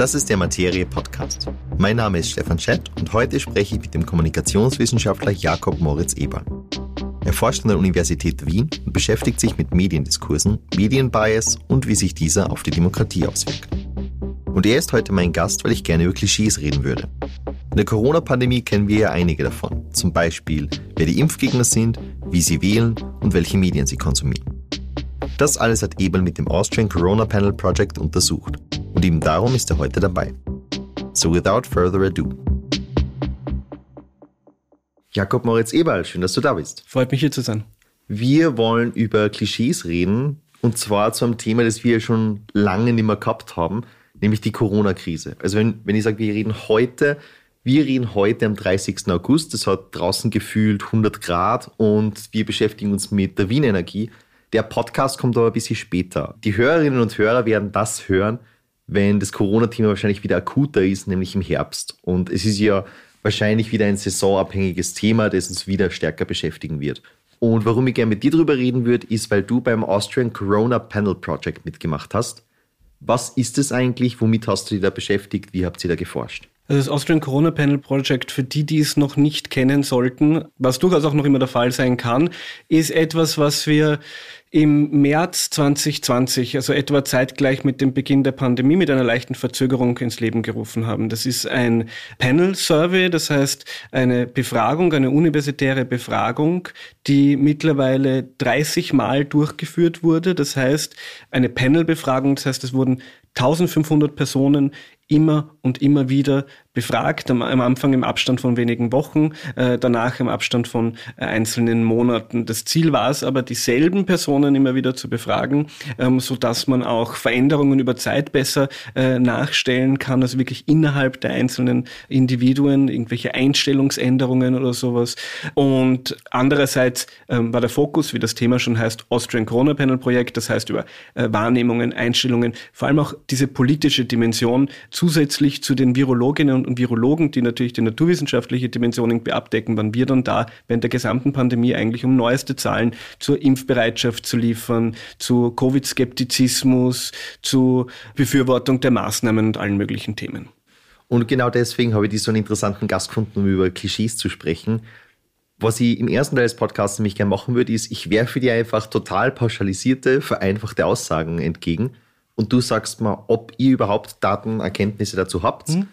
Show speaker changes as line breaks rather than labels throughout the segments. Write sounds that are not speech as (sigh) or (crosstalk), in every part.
Das ist der Materie Podcast. Mein Name ist Stefan Schett und heute spreche ich mit dem Kommunikationswissenschaftler Jakob Moritz Eberl. Er forscht an der Universität Wien und beschäftigt sich mit Mediendiskursen, Medienbias und wie sich dieser auf die Demokratie auswirkt. Und er ist heute mein Gast, weil ich gerne über Klischees reden würde. In der Corona-Pandemie kennen wir ja einige davon. Zum Beispiel, wer die Impfgegner sind, wie sie wählen und welche Medien sie konsumieren. Das alles hat Ebel mit dem Austrian Corona Panel Project untersucht. Und eben darum ist er heute dabei. So without further ado. Jakob Moritz Eberl, schön, dass du da bist.
Freut mich hier zu sein.
Wir wollen über Klischees reden und zwar zu einem Thema, das wir schon lange nicht mehr gehabt haben, nämlich die Corona-Krise. Also wenn, wenn ich sage, wir reden heute, wir reden heute am 30. August, es hat draußen gefühlt 100 Grad und wir beschäftigen uns mit der Wienenergie. Der Podcast kommt aber ein bisschen später. Die Hörerinnen und Hörer werden das hören, wenn das Corona-Thema wahrscheinlich wieder akuter ist, nämlich im Herbst. Und es ist ja wahrscheinlich wieder ein saisonabhängiges Thema, das uns wieder stärker beschäftigen wird. Und warum ich gerne mit dir darüber reden würde, ist, weil du beim Austrian Corona Panel Project mitgemacht hast. Was ist es eigentlich? Womit hast du dich da beschäftigt? Wie habt ihr da geforscht?
Also das Austrian Corona Panel Project, für die, die es noch nicht kennen sollten, was durchaus auch noch immer der Fall sein kann, ist etwas, was wir im März 2020, also etwa zeitgleich mit dem Beginn der Pandemie, mit einer leichten Verzögerung ins Leben gerufen haben. Das ist ein Panel-Survey, das heißt eine Befragung, eine universitäre Befragung, die mittlerweile 30 Mal durchgeführt wurde. Das heißt eine Panel-Befragung, das heißt es wurden 1500 Personen immer und immer wieder befragt, am, am, Anfang im Abstand von wenigen Wochen, äh, danach im Abstand von äh, einzelnen Monaten. Das Ziel war es aber, dieselben Personen immer wieder zu befragen, ähm, so dass man auch Veränderungen über Zeit besser äh, nachstellen kann, also wirklich innerhalb der einzelnen Individuen, irgendwelche Einstellungsänderungen oder sowas. Und andererseits ähm, war der Fokus, wie das Thema schon heißt, Austrian Corona Panel Projekt, das heißt über äh, Wahrnehmungen, Einstellungen, vor allem auch diese politische Dimension zusätzlich zu den Virologinnen und Virologen, die natürlich die naturwissenschaftliche Dimension abdecken, waren wir dann da, während der gesamten Pandemie eigentlich um neueste Zahlen zur Impfbereitschaft zu liefern, zu Covid-Skeptizismus, zu Befürwortung der Maßnahmen und allen möglichen Themen.
Und genau deswegen habe ich dich so einen interessanten Gast gefunden, um über Klischees zu sprechen. Was ich im ersten Teil des Podcasts nämlich gerne machen würde, ist, ich werfe dir einfach total pauschalisierte, vereinfachte Aussagen entgegen und du sagst mal, ob ihr überhaupt Datenerkenntnisse dazu habt mhm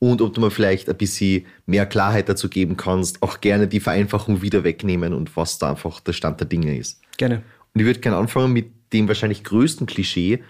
und ob du mir vielleicht ein bisschen mehr Klarheit dazu geben kannst, auch gerne die Vereinfachung wieder wegnehmen und was da einfach der Stand der Dinge ist.
Gerne.
Und ich würde gerne anfangen mit dem wahrscheinlich größten Klischee,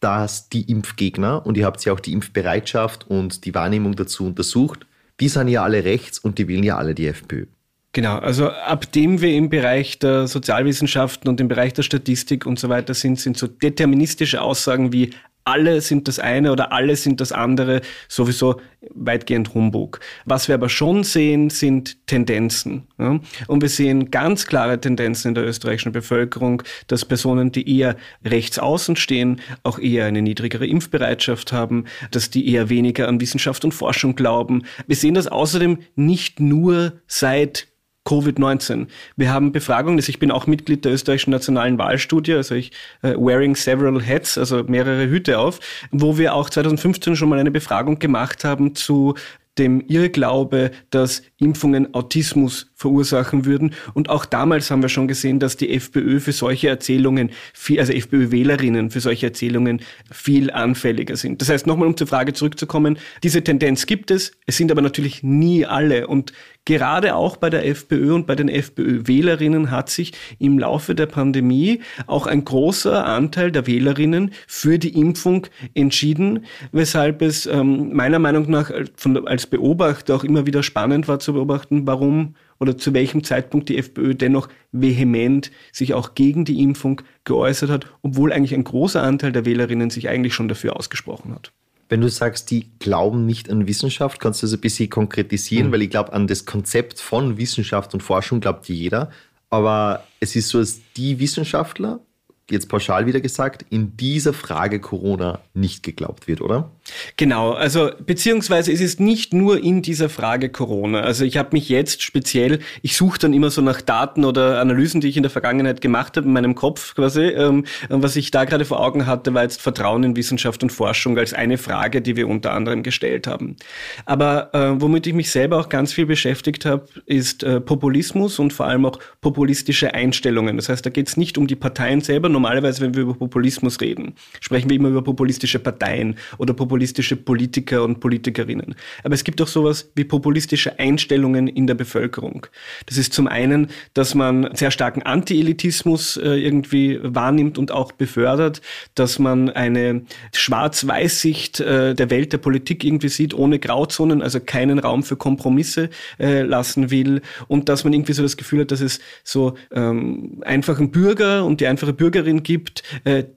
dass die Impfgegner, und ihr habt ja auch die Impfbereitschaft und die Wahrnehmung dazu untersucht, die sind ja alle rechts und die wählen ja alle die FPÖ.
Genau, also ab dem wir im Bereich der Sozialwissenschaften und im Bereich der Statistik und so weiter sind, sind so deterministische Aussagen wie alle sind das eine oder alle sind das andere sowieso weitgehend Humbug. Was wir aber schon sehen, sind Tendenzen. Ja? Und wir sehen ganz klare Tendenzen in der österreichischen Bevölkerung, dass Personen, die eher rechts außen stehen, auch eher eine niedrigere Impfbereitschaft haben, dass die eher weniger an Wissenschaft und Forschung glauben. Wir sehen das außerdem nicht nur seit Covid-19. Wir haben Befragungen, also ich bin auch Mitglied der österreichischen nationalen Wahlstudie, also ich äh, wearing several hats, also mehrere Hüte auf, wo wir auch 2015 schon mal eine Befragung gemacht haben zu dem Irrglaube, dass Impfungen Autismus verursachen würden. Und auch damals haben wir schon gesehen, dass die FPÖ für solche Erzählungen, viel, also FPÖ-Wählerinnen für solche Erzählungen viel anfälliger sind. Das heißt, nochmal um zur Frage zurückzukommen, diese Tendenz gibt es, es sind aber natürlich nie alle. Und gerade auch bei der FPÖ und bei den FPÖ-Wählerinnen hat sich im Laufe der Pandemie auch ein großer Anteil der Wählerinnen für die Impfung entschieden, weshalb es ähm, meiner Meinung nach von, als Beobachter auch immer wieder spannend war zu beobachten, warum oder zu welchem Zeitpunkt die FPÖ dennoch vehement sich auch gegen die Impfung geäußert hat, obwohl eigentlich ein großer Anteil der Wählerinnen sich eigentlich schon dafür ausgesprochen hat.
Wenn du sagst, die glauben nicht an Wissenschaft, kannst du das ein bisschen konkretisieren, mhm. weil ich glaube, an das Konzept von Wissenschaft und Forschung glaubt jeder. Aber es ist so, dass die Wissenschaftler, jetzt pauschal wieder gesagt, in dieser Frage Corona nicht geglaubt wird, oder?
Genau, also beziehungsweise es ist nicht nur in dieser Frage Corona. Also ich habe mich jetzt speziell, ich suche dann immer so nach Daten oder Analysen, die ich in der Vergangenheit gemacht habe in meinem Kopf quasi. Ähm, was ich da gerade vor Augen hatte, war jetzt Vertrauen in Wissenschaft und Forschung als eine Frage, die wir unter anderem gestellt haben. Aber äh, womit ich mich selber auch ganz viel beschäftigt habe, ist äh, Populismus und vor allem auch populistische Einstellungen. Das heißt, da geht es nicht um die Parteien selber. Normalerweise, wenn wir über Populismus reden, sprechen wir immer über populistische Parteien oder populistische populistische Politiker und Politikerinnen. Aber es gibt auch sowas wie populistische Einstellungen in der Bevölkerung. Das ist zum einen, dass man sehr starken Anti-Elitismus äh, irgendwie wahrnimmt und auch befördert, dass man eine Schwarz-Weiß-Sicht äh, der Welt der Politik irgendwie sieht, ohne Grauzonen, also keinen Raum für Kompromisse äh, lassen will und dass man irgendwie so das Gefühl hat, dass es so ähm, einfachen Bürger und die einfache Bürgerin gibt,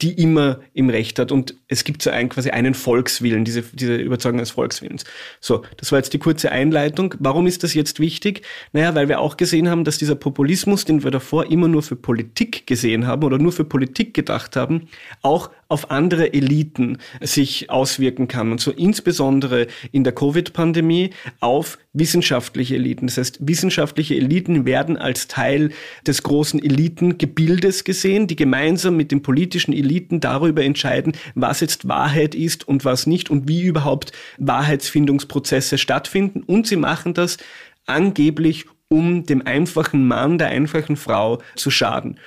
die immer im Recht hat und es gibt so ein, quasi einen Volkswillen Volkswillen, diese, diese Überzeugung des Volkswillens. So, das war jetzt die kurze Einleitung. Warum ist das jetzt wichtig? Naja, weil wir auch gesehen haben, dass dieser Populismus, den wir davor immer nur für Politik gesehen haben oder nur für Politik gedacht haben, auch auf andere Eliten sich auswirken kann. Und so insbesondere in der Covid-Pandemie auf wissenschaftliche Eliten. Das heißt, wissenschaftliche Eliten werden als Teil des großen Elitengebildes gesehen, die gemeinsam mit den politischen Eliten darüber entscheiden, was jetzt Wahrheit ist und was nicht und wie überhaupt Wahrheitsfindungsprozesse stattfinden. Und sie machen das angeblich, um dem einfachen Mann, der einfachen Frau zu schaden.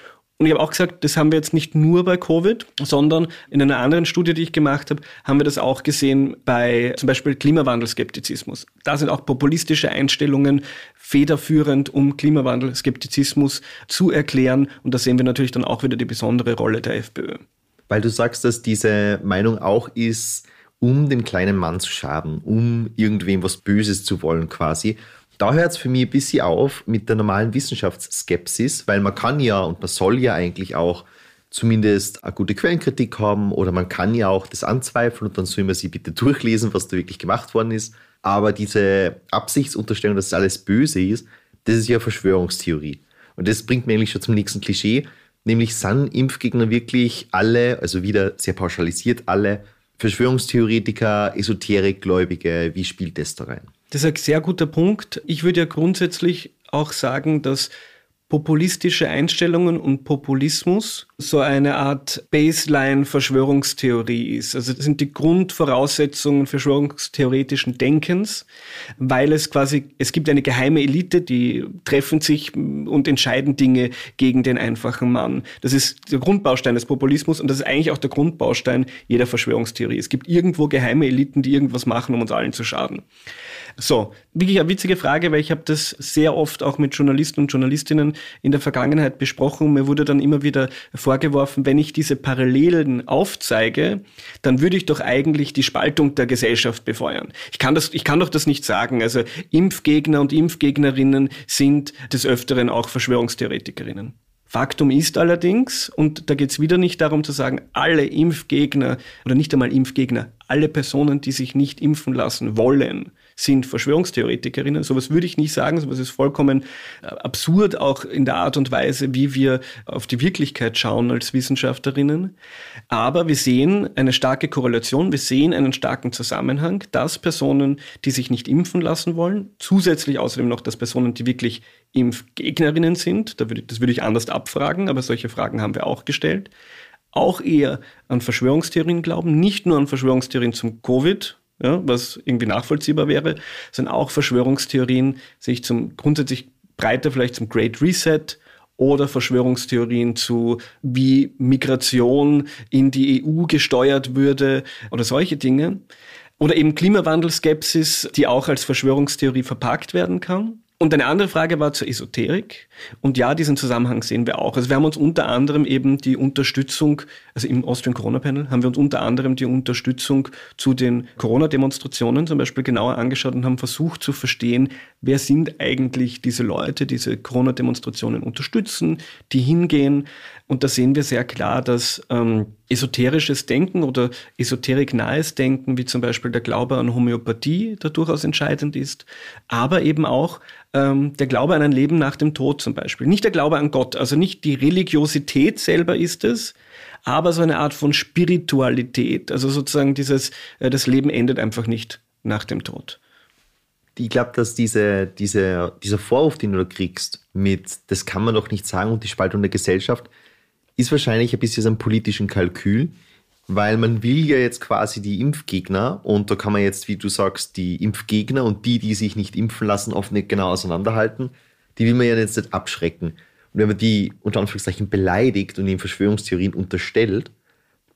Und ich habe auch gesagt, das haben wir jetzt nicht nur bei Covid, sondern in einer anderen Studie, die ich gemacht habe, haben wir das auch gesehen bei zum Beispiel Klimawandelskeptizismus. Da sind auch populistische Einstellungen federführend, um Klimawandelskeptizismus zu erklären. Und da sehen wir natürlich dann auch wieder die besondere Rolle der FPÖ.
Weil du sagst, dass diese Meinung auch ist, um dem kleinen Mann zu schaden, um irgendwem was Böses zu wollen quasi da hört es für mich ein bisschen auf mit der normalen Wissenschaftsskepsis, weil man kann ja und man soll ja eigentlich auch zumindest eine gute Quellenkritik haben oder man kann ja auch das anzweifeln und dann soll man sich bitte durchlesen, was da wirklich gemacht worden ist. Aber diese Absichtsunterstellung, dass alles böse ist, das ist ja Verschwörungstheorie. Und das bringt mir eigentlich schon zum nächsten Klischee, nämlich sind Impfgegner wirklich alle, also wieder sehr pauschalisiert alle, Verschwörungstheoretiker, Esoterikgläubige, wie spielt das da rein?
Das ist ein sehr guter Punkt. Ich würde ja grundsätzlich auch sagen, dass populistische Einstellungen und Populismus so eine Art Baseline-Verschwörungstheorie ist. Also das sind die Grundvoraussetzungen verschwörungstheoretischen Denkens, weil es quasi, es gibt eine geheime Elite, die treffen sich und entscheiden Dinge gegen den einfachen Mann. Das ist der Grundbaustein des Populismus und das ist eigentlich auch der Grundbaustein jeder Verschwörungstheorie. Es gibt irgendwo geheime Eliten, die irgendwas machen, um uns allen zu schaden. So, wirklich eine witzige Frage, weil ich habe das sehr oft auch mit Journalisten und Journalistinnen in der Vergangenheit besprochen. Mir wurde dann immer wieder vorgeworfen, wenn ich diese Parallelen aufzeige, dann würde ich doch eigentlich die Spaltung der Gesellschaft befeuern. Ich kann das, ich kann doch das nicht sagen. Also Impfgegner und Impfgegnerinnen sind des Öfteren auch Verschwörungstheoretikerinnen. Faktum ist allerdings, und da geht es wieder nicht darum zu sagen, alle Impfgegner oder nicht einmal Impfgegner, alle Personen, die sich nicht impfen lassen wollen, sind Verschwörungstheoretikerinnen. Sowas würde ich nicht sagen, sowas ist vollkommen äh, absurd, auch in der Art und Weise, wie wir auf die Wirklichkeit schauen als Wissenschaftlerinnen. Aber wir sehen eine starke Korrelation, wir sehen einen starken Zusammenhang, dass Personen, die sich nicht impfen lassen wollen, zusätzlich außerdem noch, dass Personen, die wirklich Impfgegnerinnen sind, das würde ich anders abfragen, aber solche Fragen haben wir auch gestellt, auch eher an Verschwörungstheorien glauben, nicht nur an Verschwörungstheorien zum Covid, ja, was irgendwie nachvollziehbar wäre, sondern auch Verschwörungstheorien sich zum grundsätzlich breiter vielleicht zum Great Reset oder Verschwörungstheorien zu, wie Migration in die EU gesteuert würde oder solche Dinge. Oder eben Klimawandelskepsis, die auch als Verschwörungstheorie verpackt werden kann. Und eine andere Frage war zur Esoterik. Und ja, diesen Zusammenhang sehen wir auch. Also wir haben uns unter anderem eben die Unterstützung, also im Austrian Corona Panel haben wir uns unter anderem die Unterstützung zu den Corona-Demonstrationen zum Beispiel genauer angeschaut und haben versucht zu verstehen, wer sind eigentlich diese Leute, die diese Corona-Demonstrationen unterstützen, die hingehen. Und da sehen wir sehr klar, dass ähm, esoterisches Denken oder esoterik-nahes Denken, wie zum Beispiel der Glaube an Homöopathie, der durchaus entscheidend ist, aber eben auch ähm, der Glaube an ein Leben nach dem Tod zum Beispiel. Nicht der Glaube an Gott, also nicht die Religiosität selber ist es, aber so eine Art von Spiritualität, also sozusagen dieses, äh, das Leben endet einfach nicht nach dem Tod.
Ich glaube, dass diese, diese, dieser Vorwurf, den du da kriegst, mit das kann man doch nicht sagen und die Spaltung der Gesellschaft, ist wahrscheinlich ein bisschen so ein politischen Kalkül, weil man will ja jetzt quasi die Impfgegner und da kann man jetzt, wie du sagst, die Impfgegner und die, die sich nicht impfen lassen, oft nicht genau auseinanderhalten, die will man ja jetzt nicht abschrecken. Und wenn man die unter Anführungszeichen beleidigt und ihnen Verschwörungstheorien unterstellt,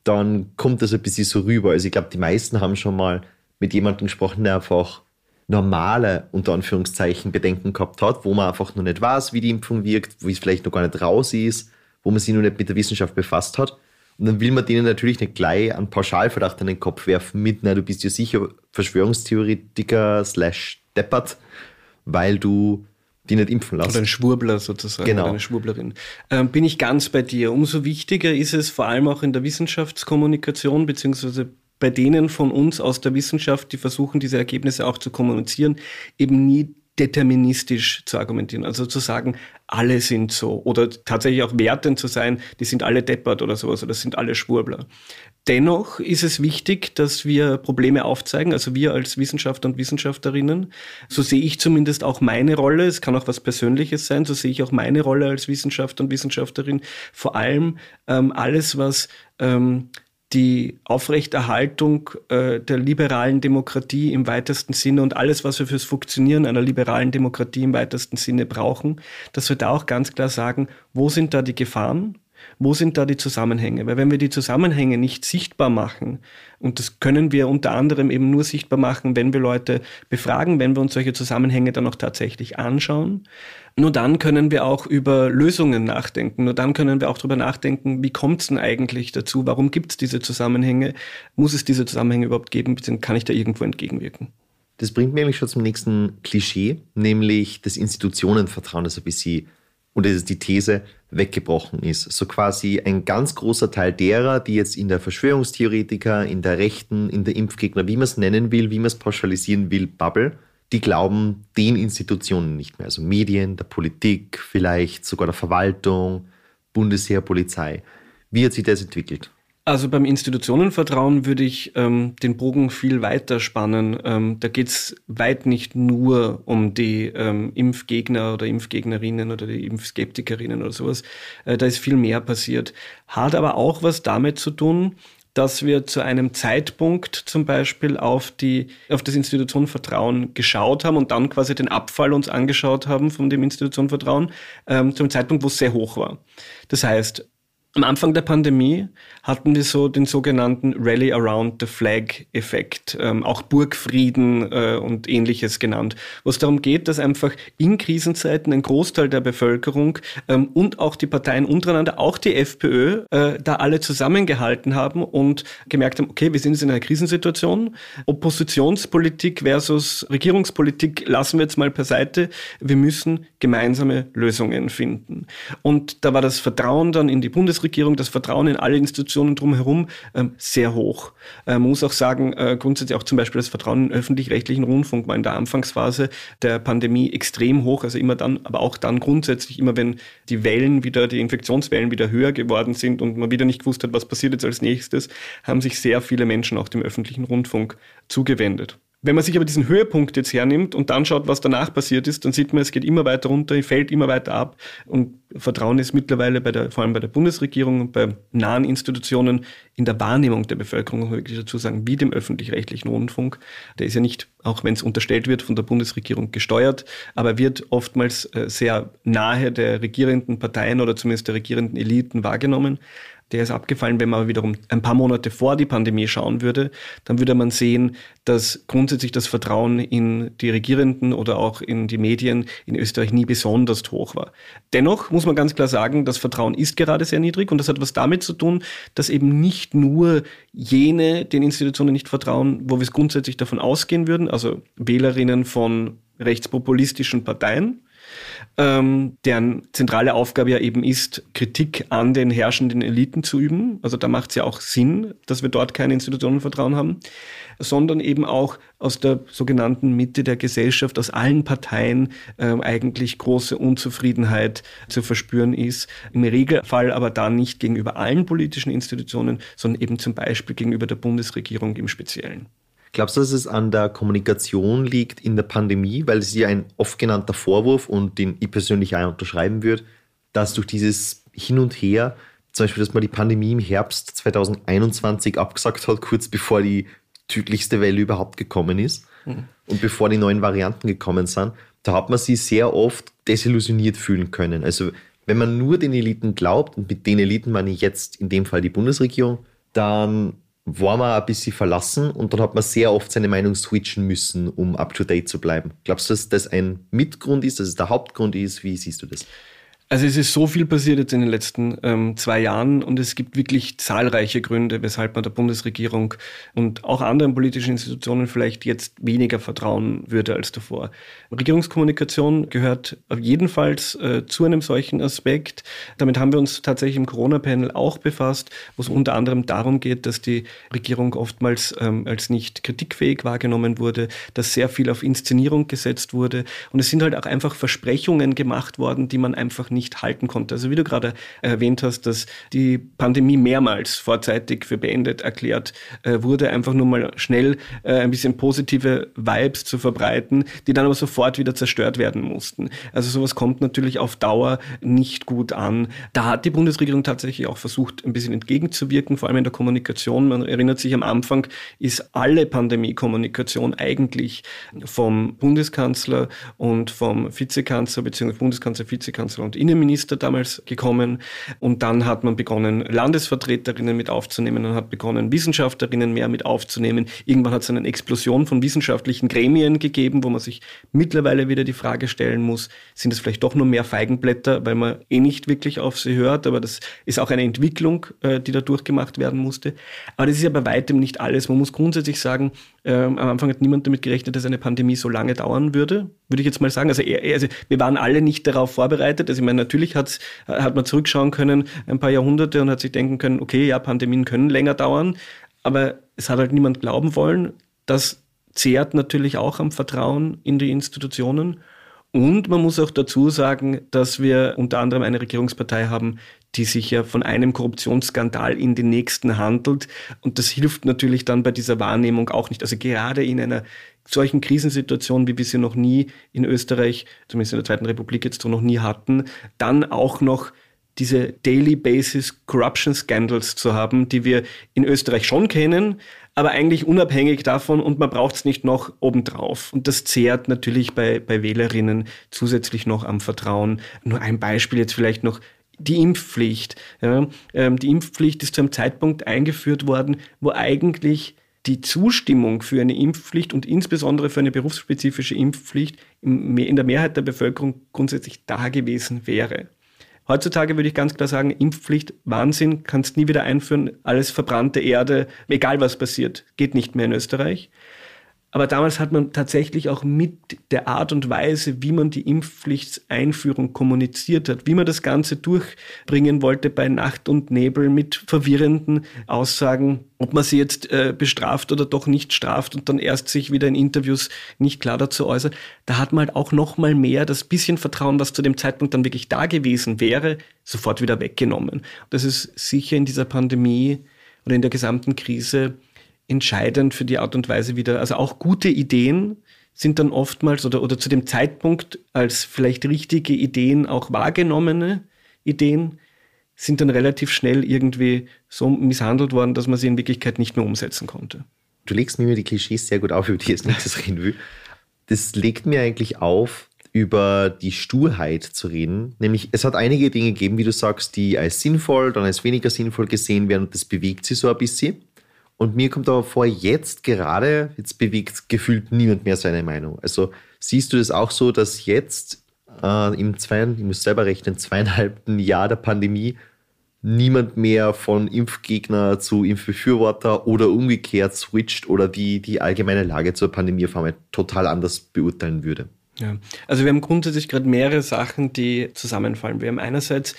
dann kommt das ein bisschen so rüber. Also ich glaube, die meisten haben schon mal mit jemandem gesprochen, der einfach normale, unter Anführungszeichen, Bedenken gehabt hat, wo man einfach noch nicht weiß, wie die Impfung wirkt, wo es vielleicht noch gar nicht raus ist, wo man sich noch nicht mit der Wissenschaft befasst hat. Und dann will man denen natürlich nicht gleich einen Pauschalverdacht an den Kopf werfen mit, na, du bist ja sicher Verschwörungstheoretiker slash deppert, weil du die nicht impfen lassen.
Oder ein Schwurbler sozusagen,
genau.
eine Schwurblerin. Ähm, bin ich ganz bei dir. Umso wichtiger ist es vor allem auch in der Wissenschaftskommunikation, beziehungsweise bei denen von uns aus der Wissenschaft, die versuchen, diese Ergebnisse auch zu kommunizieren, eben nie deterministisch zu argumentieren. Also zu sagen, alle sind so oder tatsächlich auch wertend zu sein, die sind alle deppert oder sowas oder das sind alle Schwurbler. Dennoch ist es wichtig, dass wir Probleme aufzeigen, also wir als Wissenschaftler und Wissenschaftlerinnen. So sehe ich zumindest auch meine Rolle. Es kann auch was Persönliches sein. So sehe ich auch meine Rolle als Wissenschaftler und Wissenschaftlerin. Vor allem ähm, alles, was ähm, die Aufrechterhaltung äh, der liberalen Demokratie im weitesten Sinne und alles, was wir fürs Funktionieren einer liberalen Demokratie im weitesten Sinne brauchen, dass wir da auch ganz klar sagen, wo sind da die Gefahren, wo sind da die Zusammenhänge? Weil wenn wir die Zusammenhänge nicht sichtbar machen, und das können wir unter anderem eben nur sichtbar machen, wenn wir Leute befragen, wenn wir uns solche Zusammenhänge dann auch tatsächlich anschauen, nur dann können wir auch über Lösungen nachdenken. Nur dann können wir auch darüber nachdenken, wie kommt es denn eigentlich dazu? Warum gibt es diese Zusammenhänge? Muss es diese Zusammenhänge überhaupt geben? Kann ich da irgendwo entgegenwirken?
Das bringt mir nämlich schon zum nächsten Klischee, nämlich das Institutionenvertrauen, das ein bisschen, und das ist die These, weggebrochen ist. So quasi ein ganz großer Teil derer, die jetzt in der Verschwörungstheoretiker, in der Rechten, in der Impfgegner, wie man es nennen will, wie man es pauschalisieren will, Bubble, die glauben den Institutionen nicht mehr. Also Medien, der Politik, vielleicht sogar der Verwaltung, Bundesheer, Polizei. Wie hat sich das entwickelt?
Also beim Institutionenvertrauen würde ich ähm, den Bogen viel weiter spannen. Ähm, da geht es weit nicht nur um die ähm, Impfgegner oder Impfgegnerinnen oder die Impfskeptikerinnen oder sowas. Äh, da ist viel mehr passiert. Hat aber auch was damit zu tun, dass wir zu einem Zeitpunkt zum Beispiel auf, die, auf das Institutionenvertrauen geschaut haben und dann quasi den Abfall uns angeschaut haben von dem Institutionenvertrauen, ähm, zum Zeitpunkt, wo es sehr hoch war. Das heißt, am Anfang der Pandemie hatten wir so den sogenannten Rally Around the Flag-Effekt, ähm, auch Burgfrieden äh, und ähnliches genannt, wo es darum geht, dass einfach in Krisenzeiten ein Großteil der Bevölkerung ähm, und auch die Parteien untereinander, auch die FPÖ, äh, da alle zusammengehalten haben und gemerkt haben, okay, wir sind jetzt in einer Krisensituation, Oppositionspolitik versus Regierungspolitik lassen wir jetzt mal beiseite, wir müssen gemeinsame Lösungen finden. Und da war das Vertrauen dann in die Bundesregierung Bundesregierung, das Vertrauen in alle Institutionen drumherum ähm, sehr hoch. Äh, man muss auch sagen, äh, grundsätzlich auch zum Beispiel das Vertrauen in öffentlich-rechtlichen Rundfunk war in der Anfangsphase der Pandemie extrem hoch, also immer dann, aber auch dann grundsätzlich immer, wenn die Wellen wieder, die Infektionswellen wieder höher geworden sind und man wieder nicht gewusst hat, was passiert jetzt als nächstes, haben sich sehr viele Menschen auch dem öffentlichen Rundfunk zugewendet. Wenn man sich aber diesen Höhepunkt jetzt hernimmt und dann schaut, was danach passiert ist, dann sieht man, es geht immer weiter runter, fällt immer weiter ab. Und Vertrauen ist mittlerweile bei der, vor allem bei der Bundesregierung und bei nahen Institutionen in der Wahrnehmung der Bevölkerung, wirklich dazu sagen, wie dem öffentlich-rechtlichen Rundfunk. Der ist ja nicht, auch wenn es unterstellt wird, von der Bundesregierung gesteuert, aber wird oftmals äh, sehr nahe der regierenden Parteien oder zumindest der regierenden Eliten wahrgenommen der ist abgefallen. Wenn man wiederum ein paar Monate vor die Pandemie schauen würde, dann würde man sehen, dass grundsätzlich das Vertrauen in die Regierenden oder auch in die Medien in Österreich nie besonders hoch war. Dennoch muss man ganz klar sagen, das Vertrauen ist gerade sehr niedrig und das hat was damit zu tun, dass eben nicht nur jene den Institutionen nicht vertrauen, wo wir es grundsätzlich davon ausgehen würden, also Wählerinnen von rechtspopulistischen Parteien, ähm, deren zentrale Aufgabe ja eben ist, Kritik an den herrschenden Eliten zu üben. Also da macht es ja auch Sinn, dass wir dort kein Institutionenvertrauen haben, sondern eben auch aus der sogenannten Mitte der Gesellschaft, aus allen Parteien äh, eigentlich große Unzufriedenheit zu verspüren ist. Im Regelfall aber dann nicht gegenüber allen politischen Institutionen, sondern eben zum Beispiel gegenüber der Bundesregierung im Speziellen.
Glaubst du, dass es an der Kommunikation liegt in der Pandemie? Weil es ja ein oft genannter Vorwurf und den ich persönlich auch unterschreiben würde, dass durch dieses Hin und Her, zum Beispiel, dass man die Pandemie im Herbst 2021 abgesagt hat, kurz bevor die tödlichste Welle überhaupt gekommen ist mhm. und bevor die neuen Varianten gekommen sind, da hat man sich sehr oft desillusioniert fühlen können. Also wenn man nur den Eliten glaubt, und mit den Eliten meine ich jetzt in dem Fall die Bundesregierung, dann war man ein bisschen verlassen und dann hat man sehr oft seine Meinung switchen müssen, um up-to-date zu bleiben. Glaubst du, dass das ein Mitgrund ist, dass es der Hauptgrund ist? Wie siehst du das?
Also es ist so viel passiert jetzt in den letzten ähm, zwei Jahren und es gibt wirklich zahlreiche Gründe, weshalb man der Bundesregierung und auch anderen politischen Institutionen vielleicht jetzt weniger vertrauen würde als davor. Regierungskommunikation gehört auf jeden Fall äh, zu einem solchen Aspekt. Damit haben wir uns tatsächlich im Corona-Panel auch befasst, wo es unter anderem darum geht, dass die Regierung oftmals ähm, als nicht kritikfähig wahrgenommen wurde, dass sehr viel auf Inszenierung gesetzt wurde und es sind halt auch einfach Versprechungen gemacht worden, die man einfach nicht halten konnte. Also wie du gerade erwähnt hast, dass die Pandemie mehrmals vorzeitig für beendet erklärt äh, wurde, einfach nur mal schnell äh, ein bisschen positive Vibes zu verbreiten, die dann aber sofort wieder zerstört werden mussten. Also sowas kommt natürlich auf Dauer nicht gut an. Da hat die Bundesregierung tatsächlich auch versucht, ein bisschen entgegenzuwirken, vor allem in der Kommunikation. Man erinnert sich, am Anfang ist alle Pandemie-Kommunikation eigentlich vom Bundeskanzler und vom Vizekanzler beziehungsweise Bundeskanzler, Vizekanzler und Innenminister damals gekommen. Und dann hat man begonnen, Landesvertreterinnen mit aufzunehmen und hat begonnen, Wissenschaftlerinnen mehr mit aufzunehmen. Irgendwann hat es eine Explosion von wissenschaftlichen Gremien gegeben, wo man sich mittlerweile wieder die Frage stellen muss, sind es vielleicht doch nur mehr Feigenblätter, weil man eh nicht wirklich auf sie hört. Aber das ist auch eine Entwicklung, äh, die da durchgemacht werden musste. Aber das ist ja bei weitem nicht alles. Man muss grundsätzlich sagen, ähm, am Anfang hat niemand damit gerechnet, dass eine Pandemie so lange dauern würde, würde ich jetzt mal sagen. Also, also wir waren alle nicht darauf vorbereitet. Also ich meine, natürlich hat man zurückschauen können, ein paar Jahrhunderte und hat sich denken können, okay, ja, Pandemien können länger dauern, aber es hat halt niemand glauben wollen. Das zehrt natürlich auch am Vertrauen in die Institutionen. Und man muss auch dazu sagen, dass wir unter anderem eine Regierungspartei haben, die sich ja von einem Korruptionsskandal in den nächsten handelt. Und das hilft natürlich dann bei dieser Wahrnehmung auch nicht. Also gerade in einer solchen Krisensituation, wie wir sie noch nie in Österreich, zumindest in der Zweiten Republik jetzt so noch nie hatten, dann auch noch diese Daily Basis Corruption Scandals zu haben, die wir in Österreich schon kennen, aber eigentlich unabhängig davon und man braucht es nicht noch obendrauf. Und das zehrt natürlich bei, bei Wählerinnen zusätzlich noch am Vertrauen. Nur ein Beispiel jetzt vielleicht noch die Impfpflicht. Ja, ähm, die Impfpflicht ist zu einem Zeitpunkt eingeführt worden, wo eigentlich die Zustimmung für eine Impfpflicht und insbesondere für eine berufsspezifische Impfpflicht in der Mehrheit der Bevölkerung grundsätzlich da gewesen wäre. Heutzutage würde ich ganz klar sagen, Impfpflicht, Wahnsinn, kannst nie wieder einführen, alles verbrannte Erde, egal was passiert, geht nicht mehr in Österreich. Aber damals hat man tatsächlich auch mit der Art und Weise, wie man die Impfpflichteinführung kommuniziert hat, wie man das Ganze durchbringen wollte bei Nacht und Nebel mit verwirrenden Aussagen, ob man sie jetzt äh, bestraft oder doch nicht straft und dann erst sich wieder in Interviews nicht klar dazu äußert. Da hat man halt auch noch mal mehr das bisschen Vertrauen, was zu dem Zeitpunkt dann wirklich da gewesen wäre, sofort wieder weggenommen. Das ist sicher in dieser Pandemie oder in der gesamten Krise entscheidend für die Art und Weise wieder, also auch gute Ideen sind dann oftmals oder, oder zu dem Zeitpunkt als vielleicht richtige Ideen auch wahrgenommene Ideen sind dann relativ schnell irgendwie so misshandelt worden, dass man sie in Wirklichkeit nicht mehr umsetzen konnte.
Du legst mir die Klischees sehr gut auf, über die ich jetzt nächstes (laughs) reden will. Das legt mir eigentlich auf, über die Sturheit zu reden. Nämlich, es hat einige Dinge gegeben, wie du sagst, die als sinnvoll, dann als weniger sinnvoll gesehen werden und das bewegt sie so ein bisschen. Und mir kommt aber vor, jetzt gerade, jetzt bewegt gefühlt niemand mehr seine Meinung. Also siehst du das auch so, dass jetzt äh, im zweiten, ich muss selber rechnen, zweieinhalbten Jahr der Pandemie niemand mehr von Impfgegner zu Impfbefürworter oder umgekehrt switcht oder die, die allgemeine Lage zur Pandemie auf einmal total anders beurteilen würde?
Ja, also wir haben grundsätzlich gerade mehrere Sachen, die zusammenfallen. Wir haben einerseits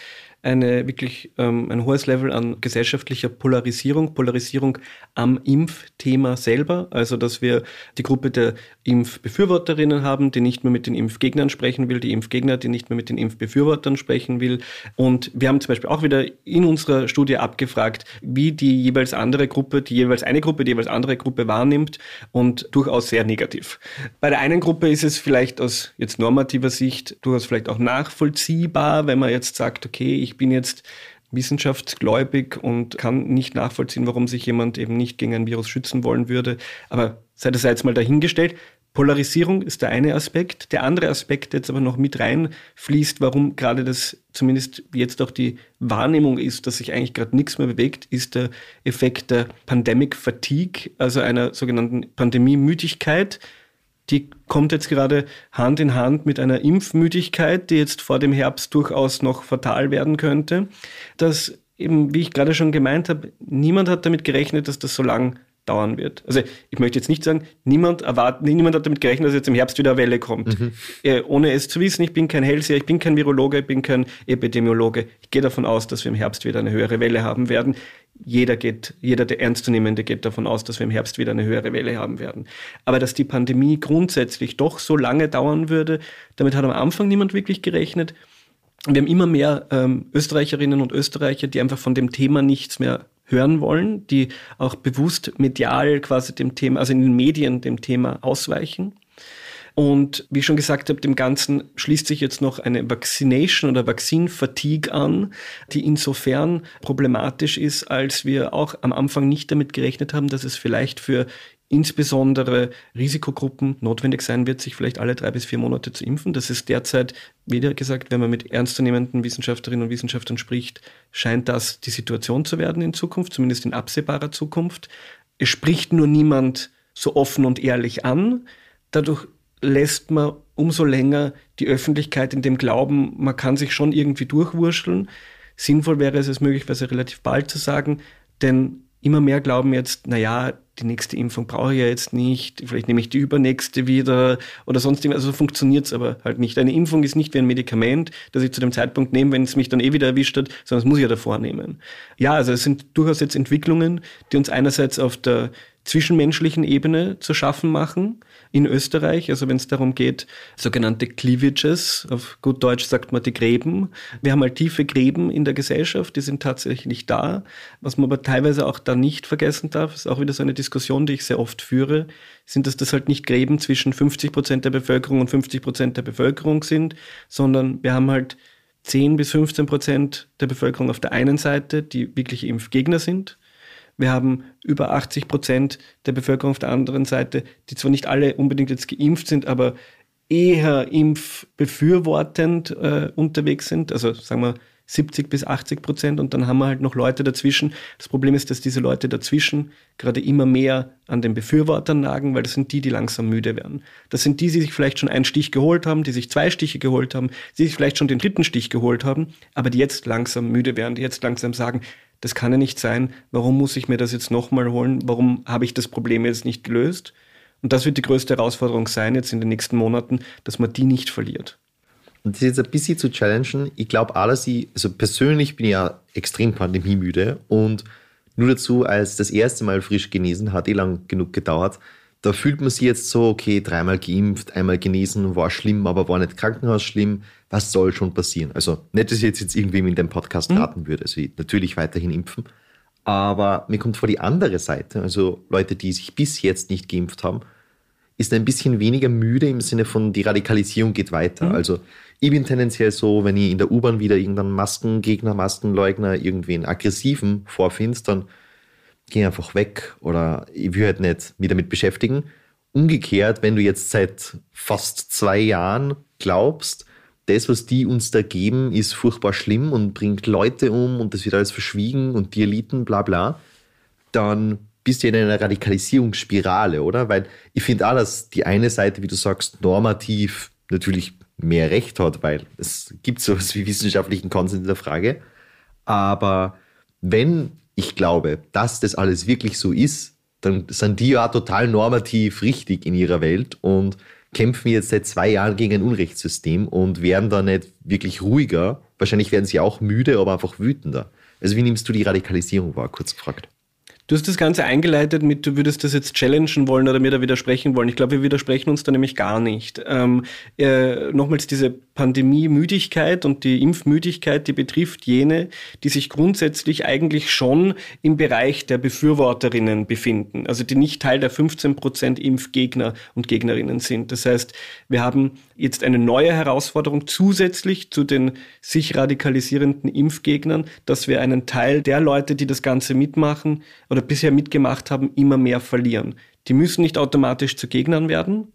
eine wirklich ähm, ein hohes Level an gesellschaftlicher Polarisierung, Polarisierung am Impfthema selber, also dass wir die Gruppe der Impfbefürworterinnen haben, die nicht mehr mit den Impfgegnern sprechen will, die Impfgegner, die nicht mehr mit den Impfbefürwortern sprechen will. Und wir haben zum Beispiel auch wieder in unserer Studie abgefragt, wie die jeweils andere Gruppe, die jeweils eine Gruppe, die jeweils andere Gruppe wahrnimmt und durchaus sehr negativ. Bei der einen Gruppe ist es vielleicht aus jetzt normativer Sicht durchaus vielleicht auch nachvollziehbar, wenn man jetzt sagt, okay, ich bin jetzt wissenschaftsgläubig und kann nicht nachvollziehen, warum sich jemand eben nicht gegen ein Virus schützen wollen würde. Aber sei das jetzt mal dahingestellt. Polarisierung ist der eine Aspekt. Der andere Aspekt, der jetzt aber noch mit reinfließt, warum gerade das zumindest jetzt auch die Wahrnehmung ist, dass sich eigentlich gerade nichts mehr bewegt, ist der Effekt der Pandemic Fatigue, also einer sogenannten Pandemie-Müdigkeit die kommt jetzt gerade Hand in Hand mit einer Impfmüdigkeit, die jetzt vor dem Herbst durchaus noch fatal werden könnte. Dass eben, wie ich gerade schon gemeint habe, niemand hat damit gerechnet, dass das so lang dauern wird. Also ich möchte jetzt nicht sagen, niemand erwartet, niemand hat damit gerechnet, dass jetzt im Herbst wieder eine Welle kommt. Mhm. Äh, ohne es zu wissen, ich bin kein Hellseher, ich bin kein Virologe, ich bin kein Epidemiologe. Ich gehe davon aus, dass wir im Herbst wieder eine höhere Welle haben werden jeder geht, jeder der Ernstzunehmende geht davon aus, dass wir im Herbst wieder eine höhere Welle haben werden. Aber dass die Pandemie grundsätzlich doch so lange dauern würde, damit hat am Anfang niemand wirklich gerechnet. Wir haben immer mehr ähm, Österreicherinnen und Österreicher, die einfach von dem Thema nichts mehr hören wollen, die auch bewusst medial quasi dem Thema, also in den Medien dem Thema ausweichen. Und wie ich schon gesagt habe, dem Ganzen schließt sich jetzt noch eine Vaccination oder Vaccine-Fatigue an, die insofern problematisch ist, als wir auch am Anfang nicht damit gerechnet haben, dass es vielleicht für insbesondere Risikogruppen notwendig sein wird, sich vielleicht alle drei bis vier Monate zu impfen. Das ist derzeit, wieder gesagt, wenn man mit ernstzunehmenden Wissenschaftlerinnen und Wissenschaftlern spricht, scheint das die Situation zu werden in Zukunft, zumindest in absehbarer Zukunft. Es spricht nur niemand so offen und ehrlich an. Dadurch lässt man umso länger die Öffentlichkeit in dem Glauben, man kann sich schon irgendwie durchwurschteln. Sinnvoll wäre es, es möglicherweise relativ bald zu sagen, denn immer mehr glauben jetzt, na ja, die nächste Impfung brauche ich ja jetzt nicht, vielleicht nehme ich die übernächste wieder oder sonst irgendwas. Also funktioniert es aber halt nicht. Eine Impfung ist nicht wie ein Medikament, das ich zu dem Zeitpunkt nehme, wenn es mich dann eh wieder erwischt hat, sondern es muss ich ja davor nehmen. Ja, also es sind durchaus jetzt Entwicklungen, die uns einerseits auf der zwischenmenschlichen Ebene zu schaffen machen in Österreich. Also wenn es darum geht, sogenannte Cleavages, auf gut Deutsch sagt man die Gräben. Wir haben halt tiefe Gräben in der Gesellschaft, die sind tatsächlich da. Was man aber teilweise auch da nicht vergessen darf, ist auch wieder so eine Diskussion, die ich sehr oft führe, sind, dass das halt nicht Gräben zwischen 50 Prozent der Bevölkerung und 50 Prozent der Bevölkerung sind, sondern wir haben halt 10 bis 15 Prozent der Bevölkerung auf der einen Seite, die wirklich Impfgegner sind wir haben über 80 Prozent der Bevölkerung auf der anderen Seite, die zwar nicht alle unbedingt jetzt geimpft sind, aber eher impfbefürwortend äh, unterwegs sind. Also sagen wir 70 bis 80 Prozent und dann haben wir halt noch Leute dazwischen. Das Problem ist, dass diese Leute dazwischen gerade immer mehr an den Befürwortern nagen, weil das sind die, die langsam müde werden. Das sind die, die sich vielleicht schon einen Stich geholt haben, die sich zwei Stiche geholt haben, die sich vielleicht schon den dritten Stich geholt haben, aber die jetzt langsam müde werden, die jetzt langsam sagen, das kann ja nicht sein. Warum muss ich mir das jetzt nochmal holen? Warum habe ich das Problem jetzt nicht gelöst? Und das wird die größte Herausforderung sein jetzt in den nächsten Monaten, dass man die nicht verliert.
Und das ist jetzt ein bisschen zu challengen. Ich glaube dass ich, also persönlich bin ich ja extrem pandemiemüde und nur dazu, als das erste Mal frisch genesen, hat eh lang genug gedauert, da fühlt man sich jetzt so, okay, dreimal geimpft, einmal genesen, war schlimm, aber war nicht Krankenhaus schlimm. Was soll schon passieren? Also nicht, dass ich jetzt, jetzt irgendwem in dem Podcast mhm. raten würde. Also natürlich weiterhin impfen. Aber mir kommt vor die andere Seite, also Leute, die sich bis jetzt nicht geimpft haben, ist ein bisschen weniger müde im Sinne von, die Radikalisierung geht weiter. Mhm. Also ich bin tendenziell so, wenn ich in der U-Bahn wieder irgendeinen Maskengegner, Maskenleugner, irgendwen aggressiven vorfindest, dann geh einfach weg oder ich will halt nicht mich damit beschäftigen. Umgekehrt, wenn du jetzt seit fast zwei Jahren glaubst, das, was die uns da geben, ist furchtbar schlimm und bringt Leute um und das wird alles verschwiegen und die Eliten, bla bla, dann bist du in einer Radikalisierungsspirale, oder? Weil ich finde auch, dass die eine Seite, wie du sagst, normativ natürlich mehr Recht hat, weil es gibt sowas wie wissenschaftlichen Konsens in der Frage. Aber wenn ich glaube, dass das alles wirklich so ist, dann sind die ja total normativ richtig in ihrer Welt und kämpfen jetzt seit zwei Jahren gegen ein Unrechtssystem und werden da nicht wirklich ruhiger. Wahrscheinlich werden sie auch müde, aber einfach wütender. Also wie nimmst du die Radikalisierung wahr, kurz gefragt?
Du hast das Ganze eingeleitet mit, du würdest das jetzt challengen wollen oder mir da widersprechen wollen. Ich glaube, wir widersprechen uns da nämlich gar nicht. Ähm, äh, nochmals diese Pandemie-Müdigkeit und die Impfmüdigkeit, die betrifft jene, die sich grundsätzlich eigentlich schon im Bereich der Befürworterinnen befinden. Also die nicht Teil der 15 Prozent Impfgegner und Gegnerinnen sind. Das heißt, wir haben jetzt eine neue Herausforderung zusätzlich zu den sich radikalisierenden Impfgegnern, dass wir einen Teil der Leute, die das Ganze mitmachen oder bisher mitgemacht haben, immer mehr verlieren. Die müssen nicht automatisch zu Gegnern werden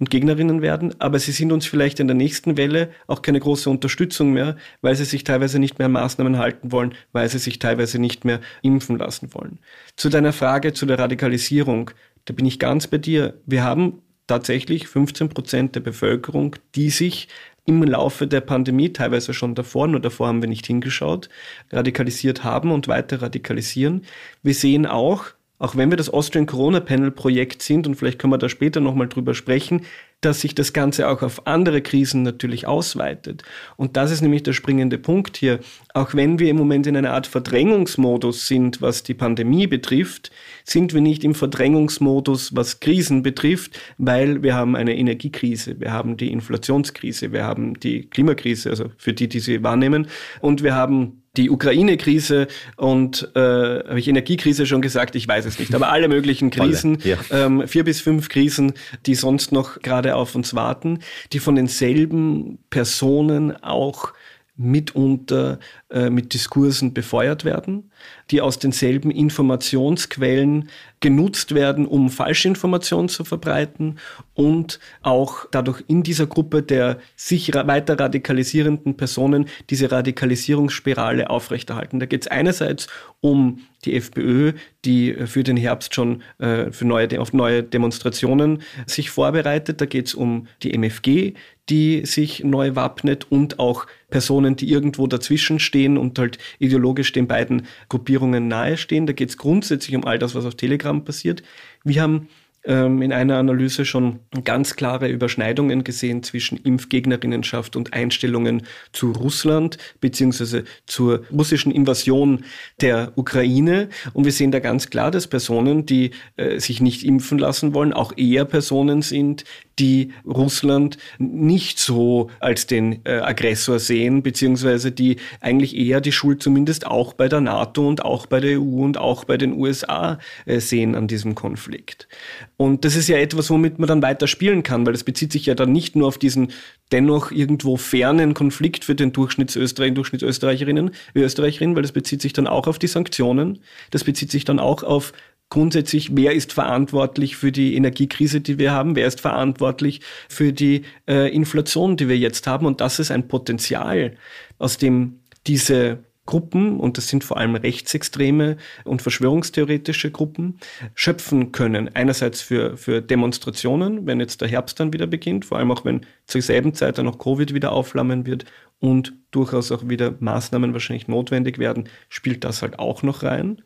und Gegnerinnen werden, aber sie sind uns vielleicht in der nächsten Welle auch keine große Unterstützung mehr, weil sie sich teilweise nicht mehr Maßnahmen halten wollen, weil sie sich teilweise nicht mehr impfen lassen wollen. Zu deiner Frage zu der Radikalisierung, da bin ich ganz bei dir. Wir haben tatsächlich 15 Prozent der Bevölkerung, die sich im Laufe der Pandemie, teilweise schon davor, nur davor haben wir nicht hingeschaut, radikalisiert haben und weiter radikalisieren. Wir sehen auch, auch wenn wir das Austrian Corona Panel Projekt sind, und vielleicht können wir da später nochmal drüber sprechen, dass sich das Ganze auch auf andere Krisen natürlich ausweitet. Und das ist nämlich der springende Punkt hier. Auch wenn wir im Moment in einer Art Verdrängungsmodus sind, was die Pandemie betrifft, sind wir nicht im Verdrängungsmodus, was Krisen betrifft, weil wir haben eine Energiekrise, wir haben die Inflationskrise, wir haben die Klimakrise, also für die, die sie wahrnehmen, und wir haben die Ukraine-Krise und äh, habe ich Energiekrise schon gesagt? Ich weiß es nicht. Aber alle möglichen Krisen, ja. ähm, vier bis fünf Krisen, die sonst noch gerade auf uns warten, die von denselben Personen auch mitunter äh, mit Diskursen befeuert werden, die aus denselben Informationsquellen genutzt werden, um Falschinformationen zu verbreiten und auch dadurch in dieser Gruppe der sich weiter radikalisierenden Personen diese Radikalisierungsspirale aufrechterhalten. Da geht es einerseits um die FPÖ, die für den Herbst schon äh, für neue, auf neue Demonstrationen sich vorbereitet. Da geht es um die MFG, die sich neu wappnet und auch Personen, die irgendwo dazwischen stehen und halt ideologisch den beiden Gruppierungen nahestehen. Da geht es grundsätzlich um all das, was auf Telegram passiert. Wir haben ähm, in einer Analyse schon ganz klare Überschneidungen gesehen zwischen Impfgegnerinnenschaft und Einstellungen zu Russland beziehungsweise zur russischen Invasion der Ukraine. Und wir sehen da ganz klar, dass Personen, die äh, sich nicht impfen lassen wollen, auch eher Personen sind, die Russland nicht so als den äh, Aggressor sehen, beziehungsweise die eigentlich eher die Schuld zumindest auch bei der NATO und auch bei der EU und auch bei den USA äh, sehen an diesem Konflikt. Und das ist ja etwas, womit man dann weiter spielen kann, weil es bezieht sich ja dann nicht nur auf diesen dennoch irgendwo fernen Konflikt für den Durchschnittsösterreicher, Durchschnittsösterreicherinnen, Österreicherinnen, weil das bezieht sich dann auch auf die Sanktionen, das bezieht sich dann auch auf grundsätzlich, wer ist verantwortlich für die Energiekrise, die wir haben, wer ist verantwortlich für die äh, Inflation, die wir jetzt haben. Und das ist ein Potenzial, aus dem diese Gruppen, und das sind vor allem rechtsextreme und verschwörungstheoretische Gruppen, schöpfen können. Einerseits für, für Demonstrationen, wenn jetzt der Herbst dann wieder beginnt, vor allem auch wenn zur selben Zeit dann auch Covid wieder aufflammen wird und durchaus auch wieder Maßnahmen wahrscheinlich notwendig werden, spielt das halt auch noch rein.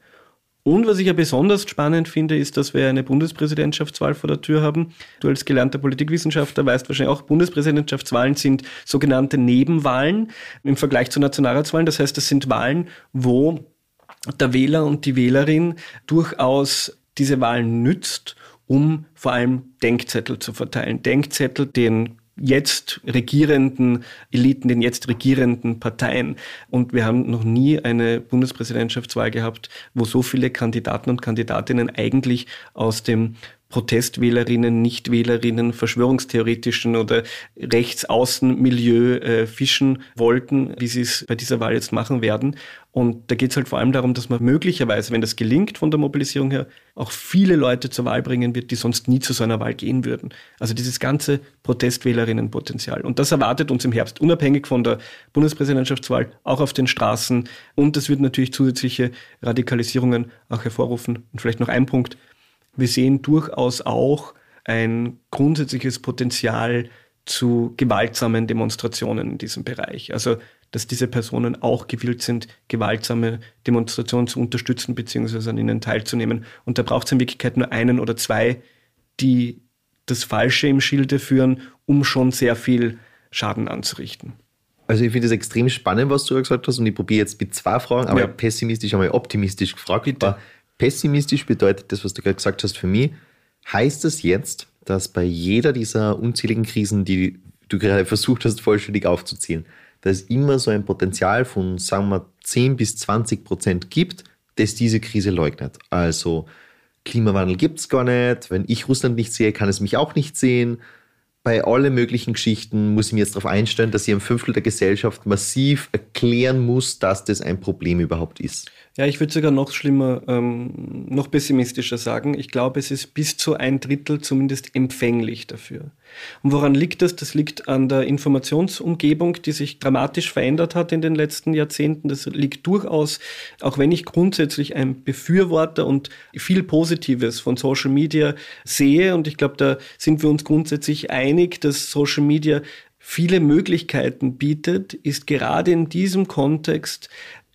Und was ich ja besonders spannend finde, ist, dass wir eine Bundespräsidentschaftswahl vor der Tür haben. Du als gelernter Politikwissenschaftler weißt wahrscheinlich auch, Bundespräsidentschaftswahlen sind sogenannte Nebenwahlen im Vergleich zu Nationalratswahlen. Das heißt, das sind Wahlen, wo der Wähler und die Wählerin durchaus diese Wahlen nützt, um vor allem Denkzettel zu verteilen. Denkzettel, den jetzt regierenden Eliten, den jetzt regierenden Parteien. Und wir haben noch nie eine Bundespräsidentschaftswahl gehabt, wo so viele Kandidaten und Kandidatinnen eigentlich aus dem Protestwählerinnen, Nichtwählerinnen, verschwörungstheoretischen oder Rechtsaußenmilieu äh, fischen wollten, wie sie es bei dieser Wahl jetzt machen werden. Und da geht es halt vor allem darum, dass man möglicherweise, wenn das gelingt von der Mobilisierung her, auch viele Leute zur Wahl bringen wird, die sonst nie zu so einer Wahl gehen würden. Also dieses ganze Protestwählerinnenpotenzial. Und das erwartet uns im Herbst, unabhängig von der Bundespräsidentschaftswahl, auch auf den Straßen. Und das wird natürlich zusätzliche Radikalisierungen auch hervorrufen. Und vielleicht noch ein Punkt wir sehen durchaus auch ein grundsätzliches Potenzial zu gewaltsamen Demonstrationen in diesem Bereich. Also, dass diese Personen auch gewillt sind, gewaltsame Demonstrationen zu unterstützen bzw. an ihnen teilzunehmen. Und da braucht es in Wirklichkeit nur einen oder zwei, die das Falsche im Schilde führen, um schon sehr viel Schaden anzurichten.
Also ich finde es extrem spannend, was du gesagt hast und ich probiere jetzt mit zwei Fragen, aber ja. pessimistisch, einmal optimistisch gefragt. Bitte. Pessimistisch bedeutet das, was du gerade gesagt hast für mich, heißt es jetzt, dass bei jeder dieser unzähligen Krisen, die du gerade versucht hast, vollständig aufzuzählen, dass es immer so ein Potenzial von, sagen wir, 10 bis 20 Prozent gibt, das diese Krise leugnet. Also Klimawandel gibt es gar nicht, wenn ich Russland nicht sehe, kann es mich auch nicht sehen. Bei allen möglichen Geschichten muss ich mir jetzt darauf einstellen, dass ich ein Fünftel der Gesellschaft massiv erklären muss, dass das ein Problem überhaupt ist.
Ja, ich würde sogar noch schlimmer, ähm, noch pessimistischer sagen. Ich glaube, es ist bis zu ein Drittel zumindest empfänglich dafür. Und woran liegt das? Das liegt an der Informationsumgebung, die sich dramatisch verändert hat in den letzten Jahrzehnten. Das liegt durchaus, auch wenn ich grundsätzlich ein Befürworter und viel Positives von Social Media sehe. Und ich glaube, da sind wir uns grundsätzlich einig, dass Social Media viele Möglichkeiten bietet, ist gerade in diesem Kontext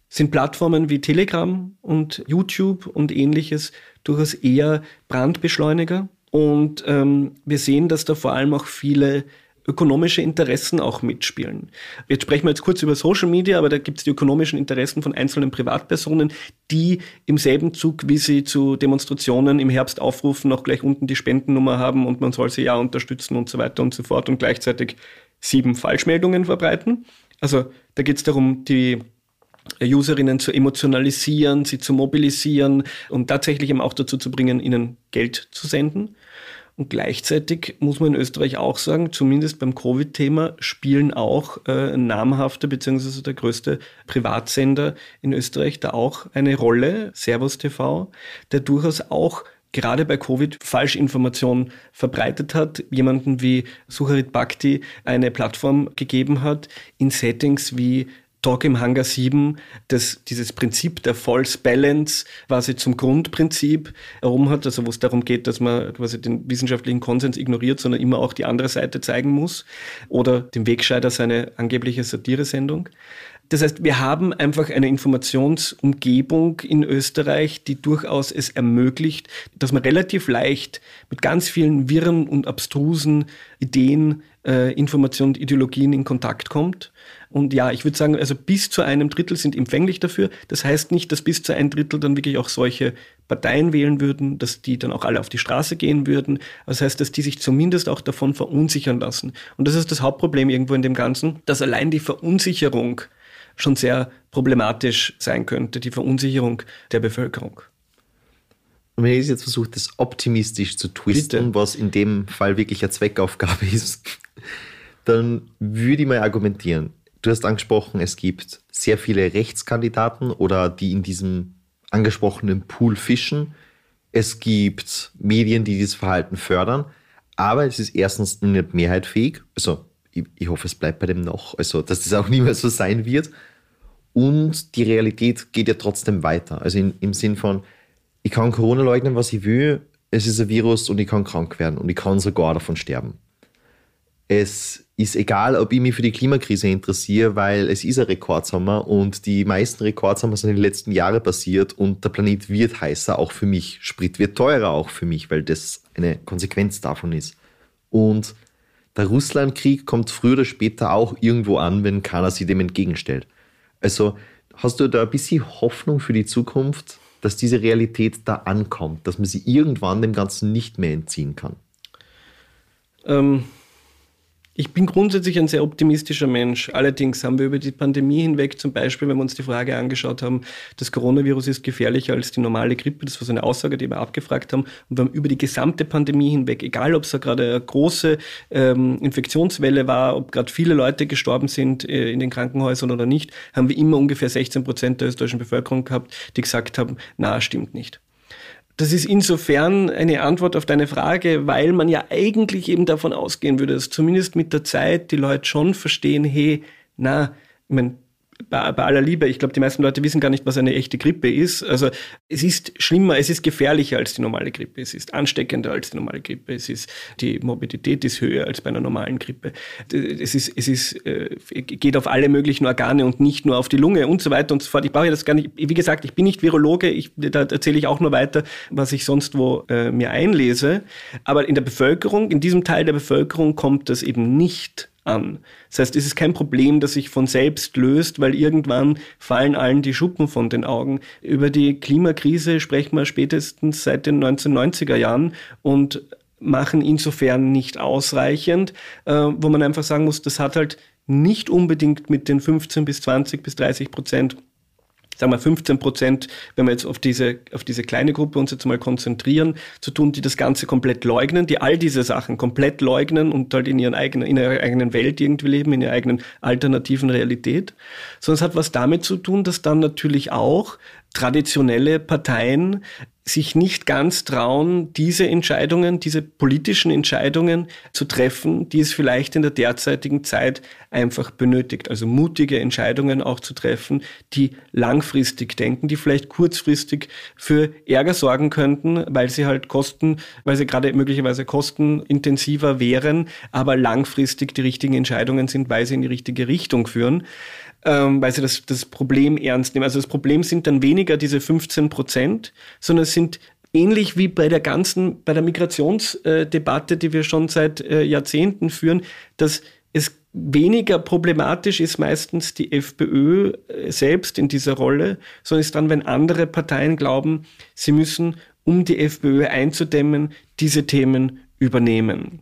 sind Plattformen wie Telegram und YouTube und ähnliches durchaus eher Brandbeschleuniger. Und ähm, wir sehen, dass da vor allem auch viele ökonomische Interessen auch mitspielen. Jetzt sprechen wir jetzt kurz über Social Media, aber da gibt es die ökonomischen Interessen von einzelnen Privatpersonen, die im selben Zug, wie sie zu Demonstrationen im Herbst aufrufen, auch gleich unten die Spendennummer haben und man soll sie ja unterstützen und so weiter und so fort und gleichzeitig sieben Falschmeldungen verbreiten. Also da geht es darum, die Userinnen zu emotionalisieren, sie zu mobilisieren und tatsächlich eben auch dazu zu bringen, ihnen Geld zu senden. Und gleichzeitig muss man in Österreich auch sagen, zumindest beim Covid-Thema spielen auch äh, namhafte bzw. der größte Privatsender in Österreich da auch eine Rolle, Servus TV, der durchaus auch gerade bei Covid Falschinformationen verbreitet hat, jemanden wie Sucharit Bhakti eine Plattform gegeben hat in Settings wie Talk im Hangar 7, das dieses Prinzip der False Balance quasi zum Grundprinzip herum hat, also wo es darum geht, dass man quasi den wissenschaftlichen Konsens ignoriert, sondern immer auch die andere Seite zeigen muss oder dem Wegscheider seine angebliche Satiresendung. Das heißt, wir haben einfach eine Informationsumgebung in Österreich, die durchaus es ermöglicht, dass man relativ leicht mit ganz vielen wirren und abstrusen Ideen, äh, Informationen und Ideologien in Kontakt kommt. Und ja, ich würde sagen, also bis zu einem Drittel sind empfänglich dafür. Das heißt nicht, dass bis zu einem Drittel dann wirklich auch solche Parteien wählen würden, dass die dann auch alle auf die Straße gehen würden. Das heißt, dass die sich zumindest auch davon verunsichern lassen. Und das ist das Hauptproblem irgendwo in dem Ganzen, dass allein die Verunsicherung schon sehr problematisch sein könnte, die Verunsicherung der Bevölkerung.
Und wenn ich jetzt versuche, das optimistisch zu twisten, Bitte. was in dem Fall wirklich eine Zweckaufgabe (laughs) ist, dann würde ich mal argumentieren. Du hast angesprochen, es gibt sehr viele Rechtskandidaten oder die in diesem angesprochenen Pool fischen. Es gibt Medien, die dieses Verhalten fördern. Aber es ist erstens nicht mehrheitfähig. Also ich, ich hoffe, es bleibt bei dem noch. Also, dass das auch nie mehr so sein wird. Und die Realität geht ja trotzdem weiter. Also in, im Sinn von, ich kann Corona leugnen, was ich will. Es ist ein Virus und ich kann krank werden und ich kann sogar davon sterben. Es ist egal, ob ich mich für die Klimakrise interessiere, weil es ist ein Rekordsommer und die meisten Rekordsommer sind in den letzten Jahren passiert und der Planet wird heißer, auch für mich. Sprit wird teurer, auch für mich, weil das eine Konsequenz davon ist. Und der Russlandkrieg kommt früher oder später auch irgendwo an, wenn keiner sich dem entgegenstellt. Also hast du da ein bisschen Hoffnung für die Zukunft, dass diese Realität da ankommt, dass man sie irgendwann dem Ganzen nicht mehr entziehen kann?
Ähm, ich bin grundsätzlich ein sehr optimistischer Mensch. Allerdings haben wir über die Pandemie hinweg zum Beispiel, wenn wir uns die Frage angeschaut haben, das Coronavirus ist gefährlicher als die normale Grippe, das war so eine Aussage, die wir abgefragt haben. Und wir haben über die gesamte Pandemie hinweg, egal ob es da gerade eine große ähm, Infektionswelle war, ob gerade viele Leute gestorben sind äh, in den Krankenhäusern oder nicht, haben wir immer ungefähr 16 Prozent der österreichischen Bevölkerung gehabt, die gesagt haben, na, stimmt nicht. Das ist insofern eine Antwort auf deine Frage, weil man ja eigentlich eben davon ausgehen würde, dass zumindest mit der Zeit die Leute schon verstehen, hey, na, ich meine, bei, bei aller Liebe, ich glaube, die meisten Leute wissen gar nicht, was eine echte Grippe ist. Also es ist schlimmer, es ist gefährlicher als die normale Grippe, es ist ansteckender als die normale Grippe, es ist die Morbidität ist höher als bei einer normalen Grippe. Es ist, es ist, äh, geht auf alle möglichen Organe und nicht nur auf die Lunge und so weiter und so fort. Ich brauche ja das gar nicht. Wie gesagt, ich bin nicht Virologe, ich, da erzähle ich auch nur weiter, was ich sonst wo äh, mir einlese. Aber in der Bevölkerung, in diesem Teil der Bevölkerung kommt das eben nicht an. Das heißt, es ist kein Problem, das sich von selbst löst, weil irgendwann fallen allen die Schuppen von den Augen. Über die Klimakrise sprechen wir spätestens seit den 1990er Jahren und machen insofern nicht ausreichend, äh, wo man einfach sagen muss, das hat halt nicht unbedingt mit den 15 bis 20 bis 30 Prozent sagen wir 15 Prozent, wenn wir jetzt auf diese, auf diese kleine Gruppe uns jetzt mal konzentrieren, zu tun, die das Ganze komplett leugnen, die all diese Sachen komplett leugnen und halt in, ihren eigenen, in ihrer eigenen Welt irgendwie leben, in ihrer eigenen alternativen Realität, sondern es hat was damit zu tun, dass dann natürlich auch traditionelle Parteien sich nicht ganz trauen, diese Entscheidungen, diese politischen Entscheidungen zu treffen, die es vielleicht in der derzeitigen Zeit einfach benötigt. Also mutige Entscheidungen auch zu treffen, die langfristig denken, die vielleicht kurzfristig für Ärger sorgen könnten, weil sie halt kosten, weil sie gerade möglicherweise kostenintensiver wären, aber langfristig die richtigen Entscheidungen sind, weil sie in die richtige Richtung führen ähm, weil sie das, das Problem ernst nehmen. Also das Problem sind dann weniger diese 15 Prozent, sondern es sind ähnlich wie bei der ganzen, bei der Migrationsdebatte, die wir schon seit äh, Jahrzehnten führen, dass es weniger problematisch ist meistens die FPÖ äh, selbst in dieser Rolle, sondern ist dann, wenn andere Parteien glauben, sie müssen, um die FPÖ einzudämmen, diese Themen übernehmen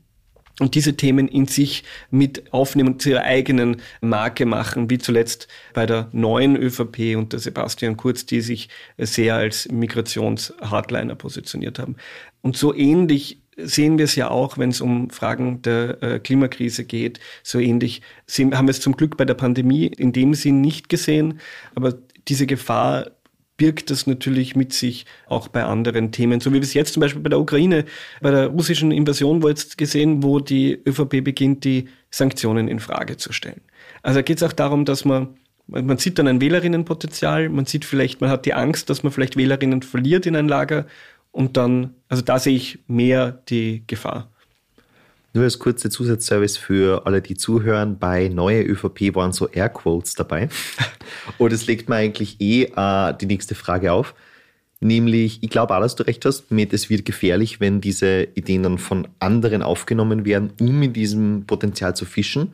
und diese Themen in sich mit aufnehmen und zu ihrer eigenen Marke machen, wie zuletzt bei der neuen ÖVP unter Sebastian Kurz, die sich sehr als Migrations-Hardliner positioniert haben. Und so ähnlich sehen wir es ja auch, wenn es um Fragen der äh, Klimakrise geht. So ähnlich haben wir es zum Glück bei der Pandemie in dem Sinn nicht gesehen, aber diese Gefahr birgt das natürlich mit sich auch bei anderen Themen. So wie wir es jetzt zum Beispiel bei der Ukraine, bei der russischen Invasion wo jetzt gesehen, wo die ÖVP beginnt, die Sanktionen in Frage zu stellen. Also geht es auch darum, dass man man sieht dann ein Wählerinnenpotenzial, man sieht vielleicht, man hat die Angst, dass man vielleicht Wählerinnen verliert in ein Lager und dann, also da sehe ich mehr die Gefahr.
Nur als kurzer Zusatzservice für alle, die zuhören, bei Neue ÖVP waren so Airquotes dabei. (laughs) Und es legt mir eigentlich eh äh, die nächste Frage auf. Nämlich, ich glaube auch, dass du recht hast, mit es wird gefährlich, wenn diese Ideen dann von anderen aufgenommen werden, um in diesem Potenzial zu fischen.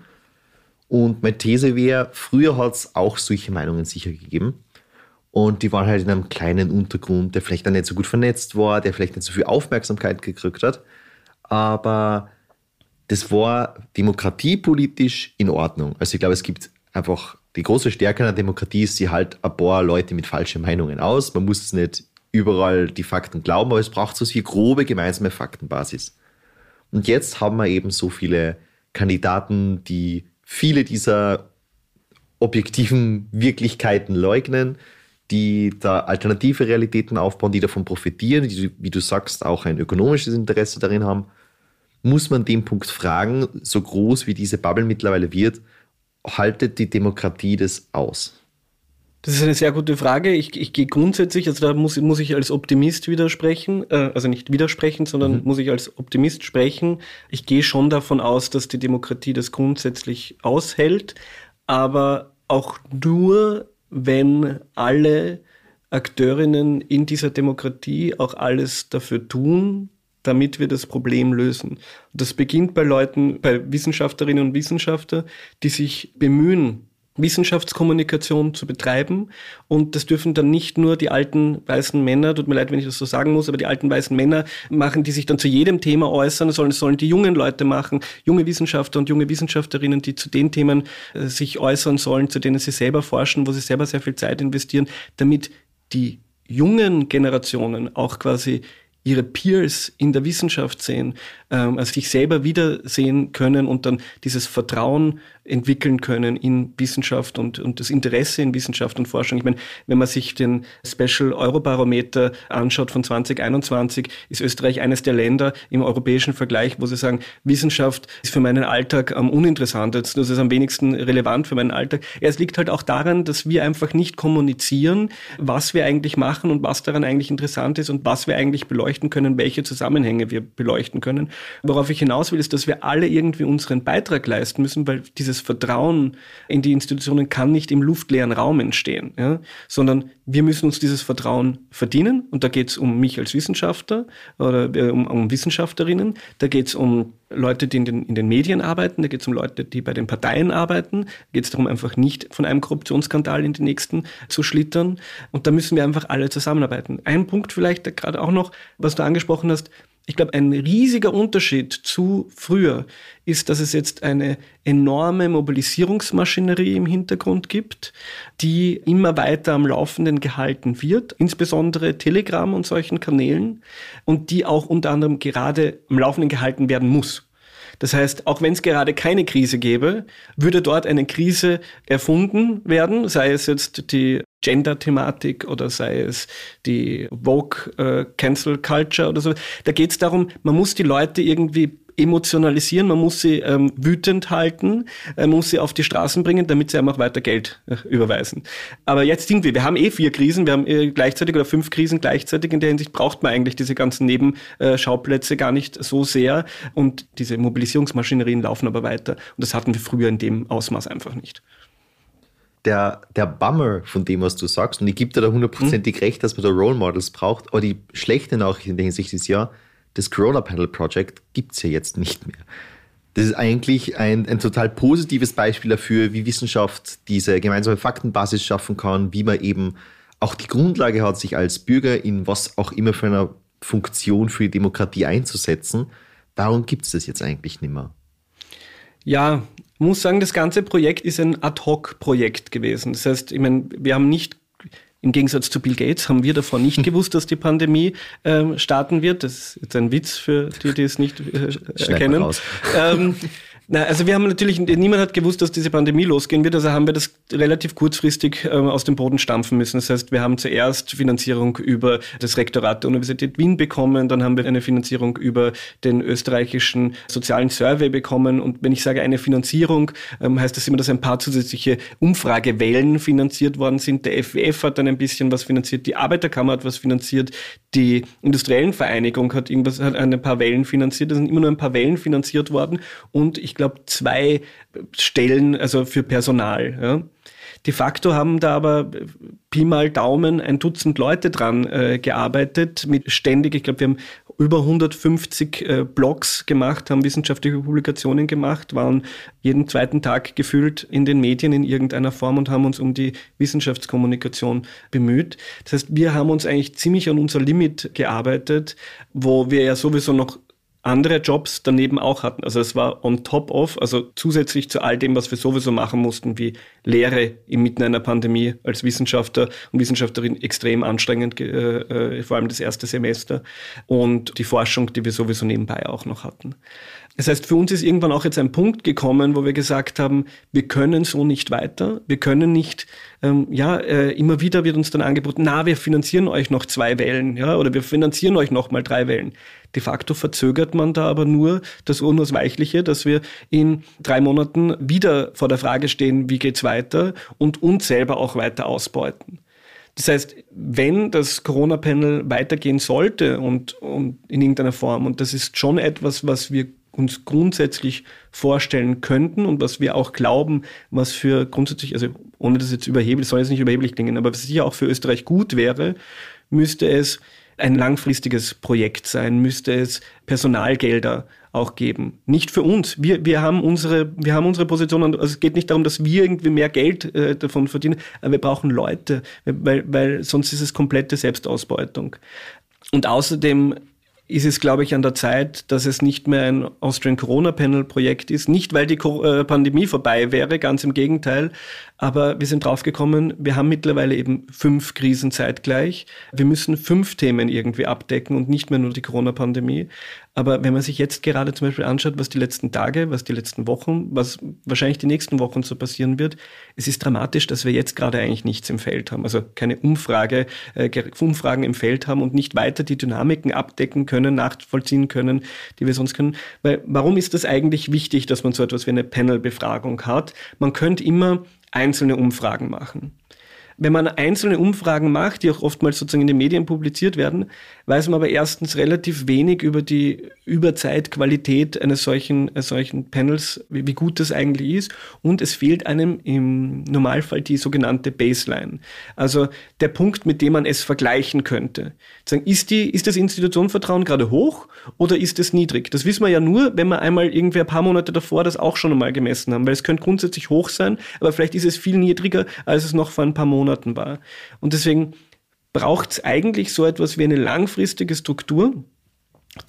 Und meine These wäre, früher hat es auch solche Meinungen sicher gegeben. Und die waren halt in einem kleinen Untergrund, der vielleicht dann nicht so gut vernetzt war, der vielleicht nicht so viel Aufmerksamkeit gekriegt hat. Aber das war demokratiepolitisch in Ordnung. Also ich glaube, es gibt einfach die große Stärke einer Demokratie ist, sie halt ein paar Leute mit falschen Meinungen aus. Man muss nicht überall die Fakten glauben, aber es braucht so viel grobe gemeinsame Faktenbasis. Und jetzt haben wir eben so viele Kandidaten, die viele dieser objektiven Wirklichkeiten leugnen, die da alternative Realitäten aufbauen, die davon profitieren, die, wie du sagst, auch ein ökonomisches Interesse darin haben muss man den Punkt fragen, so groß wie diese Bubble mittlerweile wird, haltet die Demokratie das aus?
Das ist eine sehr gute Frage. Ich, ich gehe grundsätzlich, also da muss, muss ich als Optimist widersprechen, äh, also nicht widersprechen, sondern mhm. muss ich als Optimist sprechen. Ich gehe schon davon aus, dass die Demokratie das grundsätzlich aushält, aber auch nur, wenn alle Akteurinnen in dieser Demokratie auch alles dafür tun, damit wir das Problem lösen. Das beginnt bei Leuten, bei Wissenschaftlerinnen und Wissenschaftlern, die sich bemühen, Wissenschaftskommunikation zu betreiben. Und das dürfen dann nicht nur die alten weißen Männer, tut mir leid, wenn ich das so sagen muss, aber die alten weißen Männer machen, die sich dann zu jedem Thema äußern, sondern es sollen die jungen Leute machen, junge Wissenschaftler und junge Wissenschaftlerinnen, die zu den Themen äh, sich äußern sollen, zu denen sie selber forschen, wo sie selber sehr viel Zeit investieren, damit die jungen Generationen auch quasi ihre Peers in der Wissenschaft sehen, ähm, also sich selber wiedersehen können und dann dieses Vertrauen entwickeln können in Wissenschaft und, und das Interesse in Wissenschaft und Forschung. Ich meine, wenn man sich den Special Eurobarometer anschaut von 2021, ist Österreich eines der Länder im europäischen Vergleich, wo sie sagen, Wissenschaft ist für meinen Alltag am uninteressantesten, das ist am wenigsten relevant für meinen Alltag. Ja, es liegt halt auch daran, dass wir einfach nicht kommunizieren, was wir eigentlich machen und was daran eigentlich interessant ist und was wir eigentlich beleuchten können, welche Zusammenhänge wir beleuchten können. Worauf ich hinaus will, ist, dass wir alle irgendwie unseren Beitrag leisten müssen, weil dieses Vertrauen in die Institutionen kann nicht im luftleeren Raum entstehen, ja? sondern wir müssen uns dieses Vertrauen verdienen. Und da geht es um mich als Wissenschaftler oder äh, um, um Wissenschaftlerinnen, da geht es um Leute, die in den, in den Medien arbeiten, da geht es um Leute, die bei den Parteien arbeiten, da geht es darum, einfach nicht von einem Korruptionsskandal in den nächsten zu schlittern. Und da müssen wir einfach alle zusammenarbeiten. Ein Punkt vielleicht gerade auch noch, was du angesprochen hast, ich glaube, ein riesiger Unterschied zu früher ist, dass es jetzt eine enorme Mobilisierungsmaschinerie im Hintergrund gibt, die immer weiter am Laufenden gehalten wird, insbesondere Telegram und solchen Kanälen, und die auch unter anderem gerade am Laufenden gehalten werden muss. Das heißt, auch wenn es gerade keine Krise gäbe, würde dort eine Krise erfunden werden, sei es jetzt die Gender-Thematik oder sei es die Vogue äh, oder so. Da geht es darum, man muss die Leute irgendwie emotionalisieren, man muss sie ähm, wütend halten, man muss sie auf die Straßen bringen, damit sie einfach weiter Geld äh, überweisen. Aber jetzt sind wir, wir haben eh vier Krisen, wir haben äh, gleichzeitig oder fünf Krisen gleichzeitig. In der Hinsicht braucht man eigentlich diese ganzen Nebenschauplätze gar nicht so sehr und diese Mobilisierungsmaschinerien laufen aber weiter. Und das hatten wir früher in dem Ausmaß einfach nicht.
Der, der Bummer von dem, was du sagst, und ich gebe dir da hundertprozentig hm. recht, dass man da Role Models braucht, aber die schlechte Nachricht in der Hinsicht ist ja, das Corona Panel Project gibt es ja jetzt nicht mehr. Das ist eigentlich ein, ein total positives Beispiel dafür, wie Wissenschaft diese gemeinsame Faktenbasis schaffen kann, wie man eben auch die Grundlage hat, sich als Bürger in was auch immer für eine Funktion für die Demokratie einzusetzen. Warum gibt es das jetzt eigentlich nicht mehr?
Ja, muss sagen, das ganze Projekt ist ein Ad-Hoc-Projekt gewesen. Das heißt, ich meine, wir haben nicht im Gegensatz zu Bill Gates haben wir davor nicht (laughs) gewusst, dass die Pandemie ähm, starten wird. Das ist jetzt ein Witz für die, die es nicht äh, erkennen. Ähm, (laughs) na, also wir haben natürlich, niemand hat gewusst, dass diese Pandemie losgehen wird, also haben wir das relativ kurzfristig äh, aus dem Boden stampfen müssen. Das heißt, wir haben zuerst Finanzierung über das Rektorat der Universität Wien bekommen, dann haben wir eine Finanzierung über den österreichischen sozialen Survey bekommen. Und wenn ich sage eine Finanzierung, ähm, heißt das immer, dass ein paar zusätzliche Umfragewellen finanziert worden sind. Der FWF hat dann ein bisschen was finanziert, die Arbeiterkammer hat was finanziert, die Industriellen Vereinigung hat irgendwas, hat ein paar Wellen finanziert. Da sind immer nur ein paar Wellen finanziert worden. Und ich glaube, zwei Stellen, also für Personal. Ja. De facto haben da aber Pi mal Daumen ein Dutzend Leute dran äh, gearbeitet, mit ständig, ich glaube, wir haben über 150 äh, Blogs gemacht, haben wissenschaftliche Publikationen gemacht, waren jeden zweiten Tag gefühlt in den Medien in irgendeiner Form und haben uns um die Wissenschaftskommunikation bemüht. Das heißt, wir haben uns eigentlich ziemlich an unser Limit gearbeitet, wo wir ja sowieso noch andere Jobs daneben auch hatten. Also es war on top of, also zusätzlich zu all dem, was wir sowieso machen mussten, wie Lehre inmitten einer Pandemie als Wissenschaftler und Wissenschaftlerin extrem anstrengend, äh, äh, vor allem das erste Semester und die Forschung, die wir sowieso nebenbei auch noch hatten. Das heißt, für uns ist irgendwann auch jetzt ein Punkt gekommen, wo wir gesagt haben, wir können so nicht weiter. Wir können nicht, ähm, ja, äh, immer wieder wird uns dann angeboten, na, wir finanzieren euch noch zwei Wellen, ja, oder wir finanzieren euch noch mal drei Wellen. De facto verzögert man da aber nur das Unausweichliche, dass wir in drei Monaten wieder vor der Frage stehen, wie geht's weiter und uns selber auch weiter ausbeuten. Das heißt, wenn das Corona-Panel weitergehen sollte und, und in irgendeiner Form, und das ist schon etwas, was wir uns grundsätzlich vorstellen könnten und was wir auch glauben, was für grundsätzlich, also ohne das jetzt überheblich, soll jetzt nicht überheblich klingen, aber was sicher auch für Österreich gut wäre, müsste es ein langfristiges Projekt sein, müsste es Personalgelder auch geben. Nicht für uns. Wir, wir, haben, unsere, wir haben unsere Position. Also es geht nicht darum, dass wir irgendwie mehr Geld äh, davon verdienen, aber wir brauchen Leute, weil, weil sonst ist es komplette Selbstausbeutung. Und außerdem ist es, glaube ich, an der Zeit, dass es nicht mehr ein Austrian Corona Panel Projekt ist. Nicht, weil die äh, Pandemie vorbei wäre, ganz im Gegenteil. Aber wir sind draufgekommen, wir haben mittlerweile eben fünf Krisen zeitgleich. Wir müssen fünf Themen irgendwie abdecken und nicht mehr nur die Corona-Pandemie. Aber wenn man sich jetzt gerade zum Beispiel anschaut, was die letzten Tage, was die letzten Wochen, was wahrscheinlich die nächsten Wochen so passieren wird, es ist dramatisch, dass wir jetzt gerade eigentlich nichts im Feld haben. Also keine Umfrage, äh, Umfragen im Feld haben und nicht weiter die Dynamiken abdecken können, nachvollziehen können, die wir sonst können. Weil warum ist das eigentlich wichtig, dass man so etwas wie eine Panel-Befragung hat? Man könnte immer einzelne Umfragen machen. Wenn man einzelne Umfragen macht, die auch oftmals sozusagen in den Medien publiziert werden, weiß man aber erstens relativ wenig über die Überzeitqualität eines solchen, solchen Panels, wie, wie gut das eigentlich ist. Und es fehlt einem im Normalfall die sogenannte Baseline. Also der Punkt, mit dem man es vergleichen könnte. Ist, die, ist das Institutionenvertrauen gerade hoch oder ist es niedrig? Das wissen wir ja nur, wenn wir einmal irgendwie ein paar Monate davor das auch schon einmal gemessen haben, weil es könnte grundsätzlich hoch sein, aber vielleicht ist es viel niedriger, als es noch vor ein paar Monaten war. Und deswegen braucht es eigentlich so etwas wie eine langfristige Struktur,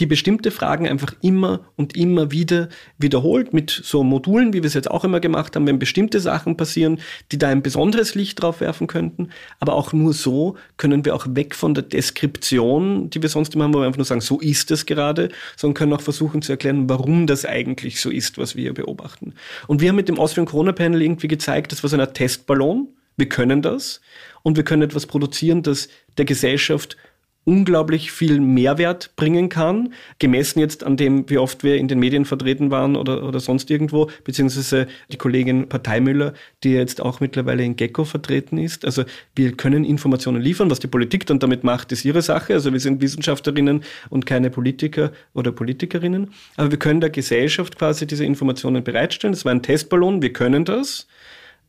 die bestimmte Fragen einfach immer und immer wieder wiederholt mit so Modulen, wie wir es jetzt auch immer gemacht haben, wenn bestimmte Sachen passieren, die da ein besonderes Licht drauf werfen könnten. Aber auch nur so können wir auch weg von der Deskription, die wir sonst immer haben, wo wir einfach nur sagen, so ist es gerade, sondern können auch versuchen zu erklären, warum das eigentlich so ist, was wir hier beobachten. Und wir haben mit dem Austrian Corona Panel irgendwie gezeigt, das war so ein Testballon. Wir können das und wir können etwas produzieren, das der Gesellschaft unglaublich viel Mehrwert bringen kann, gemessen jetzt an dem, wie oft wir in den Medien vertreten waren oder, oder sonst irgendwo, beziehungsweise die Kollegin Parteimüller, die jetzt auch mittlerweile in Gecko vertreten ist. Also wir können Informationen liefern, was die Politik dann damit macht, ist ihre Sache. Also wir sind Wissenschaftlerinnen und keine Politiker oder Politikerinnen. Aber wir können der Gesellschaft quasi diese Informationen bereitstellen. Das war ein Testballon, wir können das.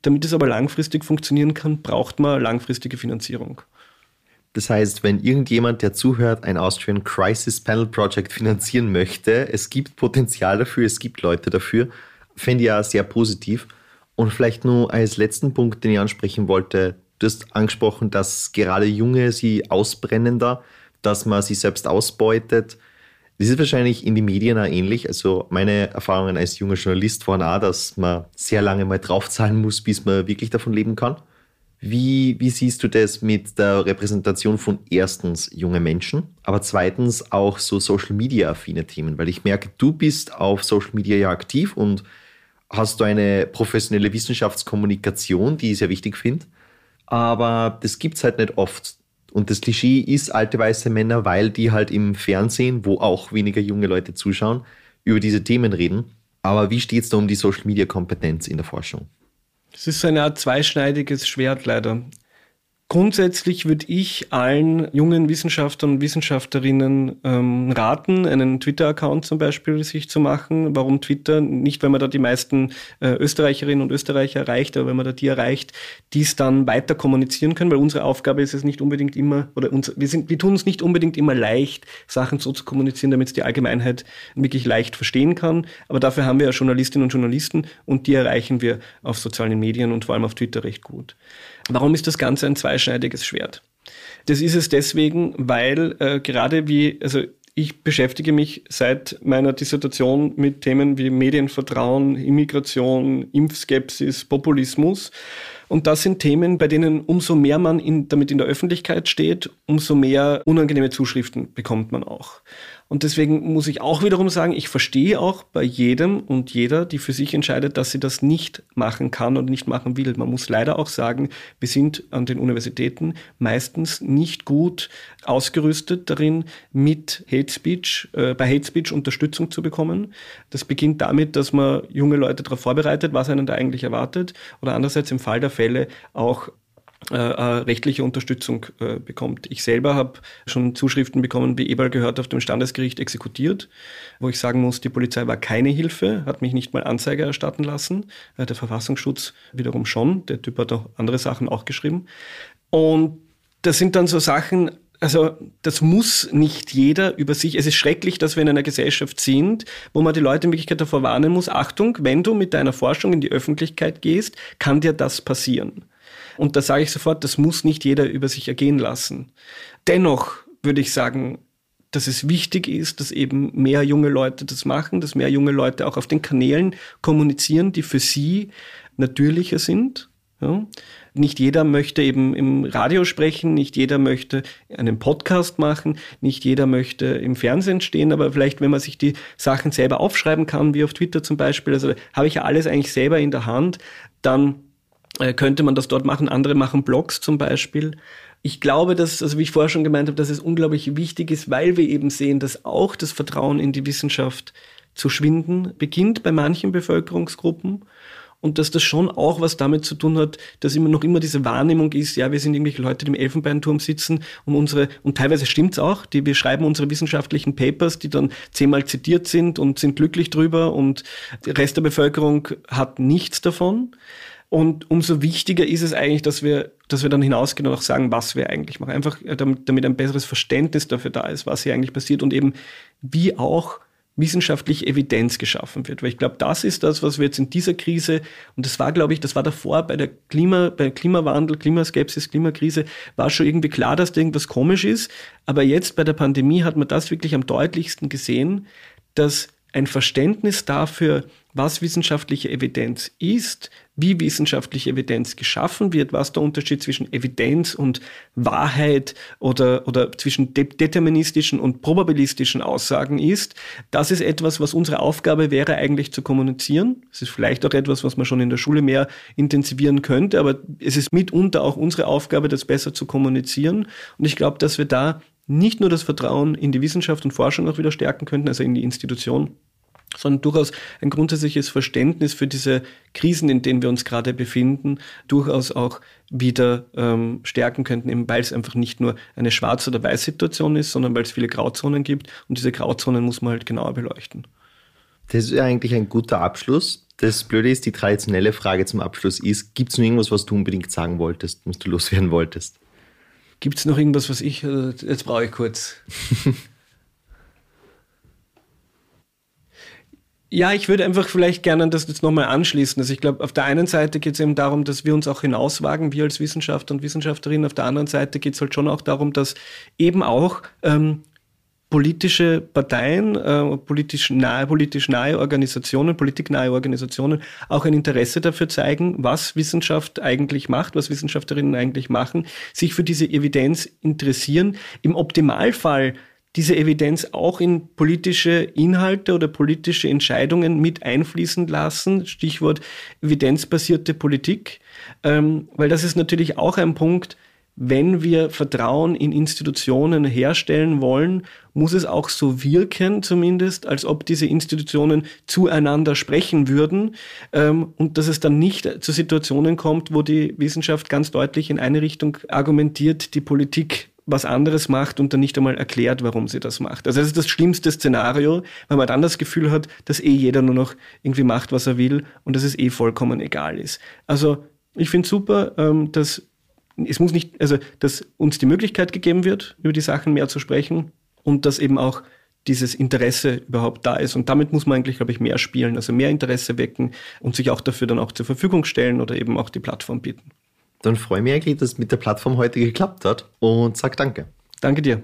Damit es aber langfristig funktionieren kann, braucht man langfristige Finanzierung.
Das heißt, wenn irgendjemand, der zuhört, ein Austrian Crisis Panel Project finanzieren möchte, es gibt Potenzial dafür, es gibt Leute dafür, fände ich ja sehr positiv. Und vielleicht nur als letzten Punkt, den ich ansprechen wollte, du hast angesprochen, dass gerade Junge sie ausbrennen da, dass man sie selbst ausbeutet. Das ist wahrscheinlich in den Medien auch ähnlich. Also meine Erfahrungen als junger Journalist waren auch, dass man sehr lange mal draufzahlen muss, bis man wirklich davon leben kann. Wie, wie siehst du das mit der Repräsentation von erstens junge Menschen, aber zweitens auch so Social Media affine Themen? Weil ich merke, du bist auf Social Media ja aktiv und hast du eine professionelle Wissenschaftskommunikation, die ich sehr wichtig finde. Aber das gibt es halt nicht oft. Und das Klischee ist alte weiße Männer, weil die halt im Fernsehen, wo auch weniger junge Leute zuschauen, über diese Themen reden. Aber wie steht es da um die Social Media Kompetenz in der Forschung?
Es ist eine Art zweischneidiges Schwert leider. Grundsätzlich würde ich allen jungen Wissenschaftlern und Wissenschaftlerinnen ähm, raten, einen Twitter-Account zum Beispiel sich zu machen. Warum Twitter? Nicht, weil man da die meisten äh, Österreicherinnen und Österreicher erreicht, aber wenn man da die erreicht, die es dann weiter kommunizieren können, weil unsere Aufgabe ist es nicht unbedingt immer, oder uns, wir, sind, wir tun uns nicht unbedingt immer leicht, Sachen so zu kommunizieren, damit es die Allgemeinheit wirklich leicht verstehen kann. Aber dafür haben wir ja Journalistinnen und Journalisten und die erreichen wir auf sozialen Medien und vor allem auf Twitter recht gut. Warum ist das Ganze ein zweischneidiges Schwert? Das ist es deswegen, weil äh, gerade wie, also ich beschäftige mich seit meiner Dissertation mit Themen wie Medienvertrauen, Immigration, Impfskepsis, Populismus. Und das sind Themen, bei denen umso mehr man in, damit in der Öffentlichkeit steht, umso mehr unangenehme Zuschriften bekommt man auch. Und deswegen muss ich auch wiederum sagen, ich verstehe auch bei jedem und jeder, die für sich entscheidet, dass sie das nicht machen kann und nicht machen will. Man muss leider auch sagen, wir sind an den Universitäten meistens nicht gut ausgerüstet darin, mit Hate Speech, äh, bei Hate Speech Unterstützung zu bekommen. Das beginnt damit, dass man junge Leute darauf vorbereitet, was einen da eigentlich erwartet, oder andererseits im Fall der Fälle auch äh, äh, rechtliche Unterstützung äh, bekommt. Ich selber habe schon Zuschriften bekommen, wie Eberl gehört auf dem Standesgericht exekutiert, wo ich sagen muss, die Polizei war keine Hilfe, hat mich nicht mal Anzeige erstatten lassen, äh, der Verfassungsschutz wiederum schon, der Typ hat auch andere Sachen auch geschrieben. Und das sind dann so Sachen, also das muss nicht jeder über sich. Es ist schrecklich, dass wir in einer Gesellschaft sind, wo man die Leute in Wirklichkeit davor warnen muss, Achtung, wenn du mit deiner Forschung in die Öffentlichkeit gehst, kann dir das passieren. Und da sage ich sofort, das muss nicht jeder über sich ergehen lassen. Dennoch würde ich sagen, dass es wichtig ist, dass eben mehr junge Leute das machen, dass mehr junge Leute auch auf den Kanälen kommunizieren, die für sie natürlicher sind. Ja. Nicht jeder möchte eben im Radio sprechen, nicht jeder möchte einen Podcast machen, nicht jeder möchte im Fernsehen stehen, aber vielleicht, wenn man sich die Sachen selber aufschreiben kann, wie auf Twitter zum Beispiel, also habe ich ja alles eigentlich selber in der Hand, dann könnte man das dort machen. Andere machen Blogs zum Beispiel. Ich glaube, dass, also wie ich vorher schon gemeint habe, dass es unglaublich wichtig ist, weil wir eben sehen, dass auch das Vertrauen in die Wissenschaft zu schwinden beginnt bei manchen Bevölkerungsgruppen und dass das schon auch was damit zu tun hat, dass immer noch immer diese Wahrnehmung ist, ja, wir sind irgendwelche Leute, die im Elfenbeinturm sitzen und unsere, und teilweise stimmt's auch, die, wir schreiben unsere wissenschaftlichen Papers, die dann zehnmal zitiert sind und sind glücklich drüber und der Rest der Bevölkerung hat nichts davon. Und umso wichtiger ist es eigentlich, dass wir, dass wir dann hinausgehen und auch sagen, was wir eigentlich machen. Einfach damit, damit ein besseres Verständnis dafür da ist, was hier eigentlich passiert und eben wie auch wissenschaftliche Evidenz geschaffen wird. Weil ich glaube, das ist das, was wir jetzt in dieser Krise, und das war, glaube ich, das war davor bei der Klima, bei Klimawandel, Klimaskepsis, Klimakrise, war schon irgendwie klar, dass da irgendwas komisch ist. Aber jetzt bei der Pandemie hat man das wirklich am deutlichsten gesehen, dass ein Verständnis dafür, was wissenschaftliche Evidenz ist, wie wissenschaftliche Evidenz geschaffen wird, was der Unterschied zwischen Evidenz und Wahrheit oder, oder zwischen de deterministischen und probabilistischen Aussagen ist. Das ist etwas, was unsere Aufgabe wäre, eigentlich zu kommunizieren. Es ist vielleicht auch etwas, was man schon in der Schule mehr intensivieren könnte, aber es ist mitunter auch unsere Aufgabe, das besser zu kommunizieren. Und ich glaube, dass wir da nicht nur das Vertrauen in die Wissenschaft und Forschung auch wieder stärken könnten, also in die Institution, sondern durchaus ein grundsätzliches Verständnis für diese Krisen, in denen wir uns gerade befinden, durchaus auch wieder ähm, stärken könnten, eben weil es einfach nicht nur eine Schwarz- oder Weiß-Situation ist, sondern weil es viele Grauzonen gibt und diese Grauzonen muss man halt genauer beleuchten.
Das ist eigentlich ein guter Abschluss. Das Blöde ist, die traditionelle Frage zum Abschluss ist, gibt es noch irgendwas, was du unbedingt sagen wolltest, was du loswerden wolltest?
Gibt es noch irgendwas, was ich, äh, jetzt brauche ich kurz. (laughs) Ja, ich würde einfach vielleicht gerne das jetzt nochmal anschließen. Also ich glaube, auf der einen Seite geht es eben darum, dass wir uns auch hinauswagen, wir als Wissenschaftler und Wissenschaftlerinnen. Auf der anderen Seite geht es halt schon auch darum, dass eben auch ähm, politische Parteien, äh, politisch nahe, politisch nahe Organisationen, politiknahe Organisationen auch ein Interesse dafür zeigen, was Wissenschaft eigentlich macht, was Wissenschaftlerinnen eigentlich machen, sich für diese Evidenz interessieren. Im Optimalfall diese Evidenz auch in politische Inhalte oder politische Entscheidungen mit einfließen lassen. Stichwort evidenzbasierte Politik. Ähm, weil das ist natürlich auch ein Punkt, wenn wir Vertrauen in Institutionen herstellen wollen, muss es auch so wirken, zumindest, als ob diese Institutionen zueinander sprechen würden ähm, und dass es dann nicht zu Situationen kommt, wo die Wissenschaft ganz deutlich in eine Richtung argumentiert, die Politik was anderes macht und dann nicht einmal erklärt, warum sie das macht. Also das ist das schlimmste Szenario, weil man dann das Gefühl hat, dass eh jeder nur noch irgendwie macht, was er will und dass es eh vollkommen egal ist. Also ich finde super, ähm, dass es muss nicht, also dass uns die Möglichkeit gegeben wird, über die Sachen mehr zu sprechen und dass eben auch dieses Interesse überhaupt da ist. Und damit muss man eigentlich, glaube ich, mehr spielen, also mehr Interesse wecken und sich auch dafür dann auch zur Verfügung stellen oder eben auch die Plattform bieten.
Dann freue ich mich eigentlich, dass es mit der Plattform heute geklappt hat und sag danke.
Danke dir.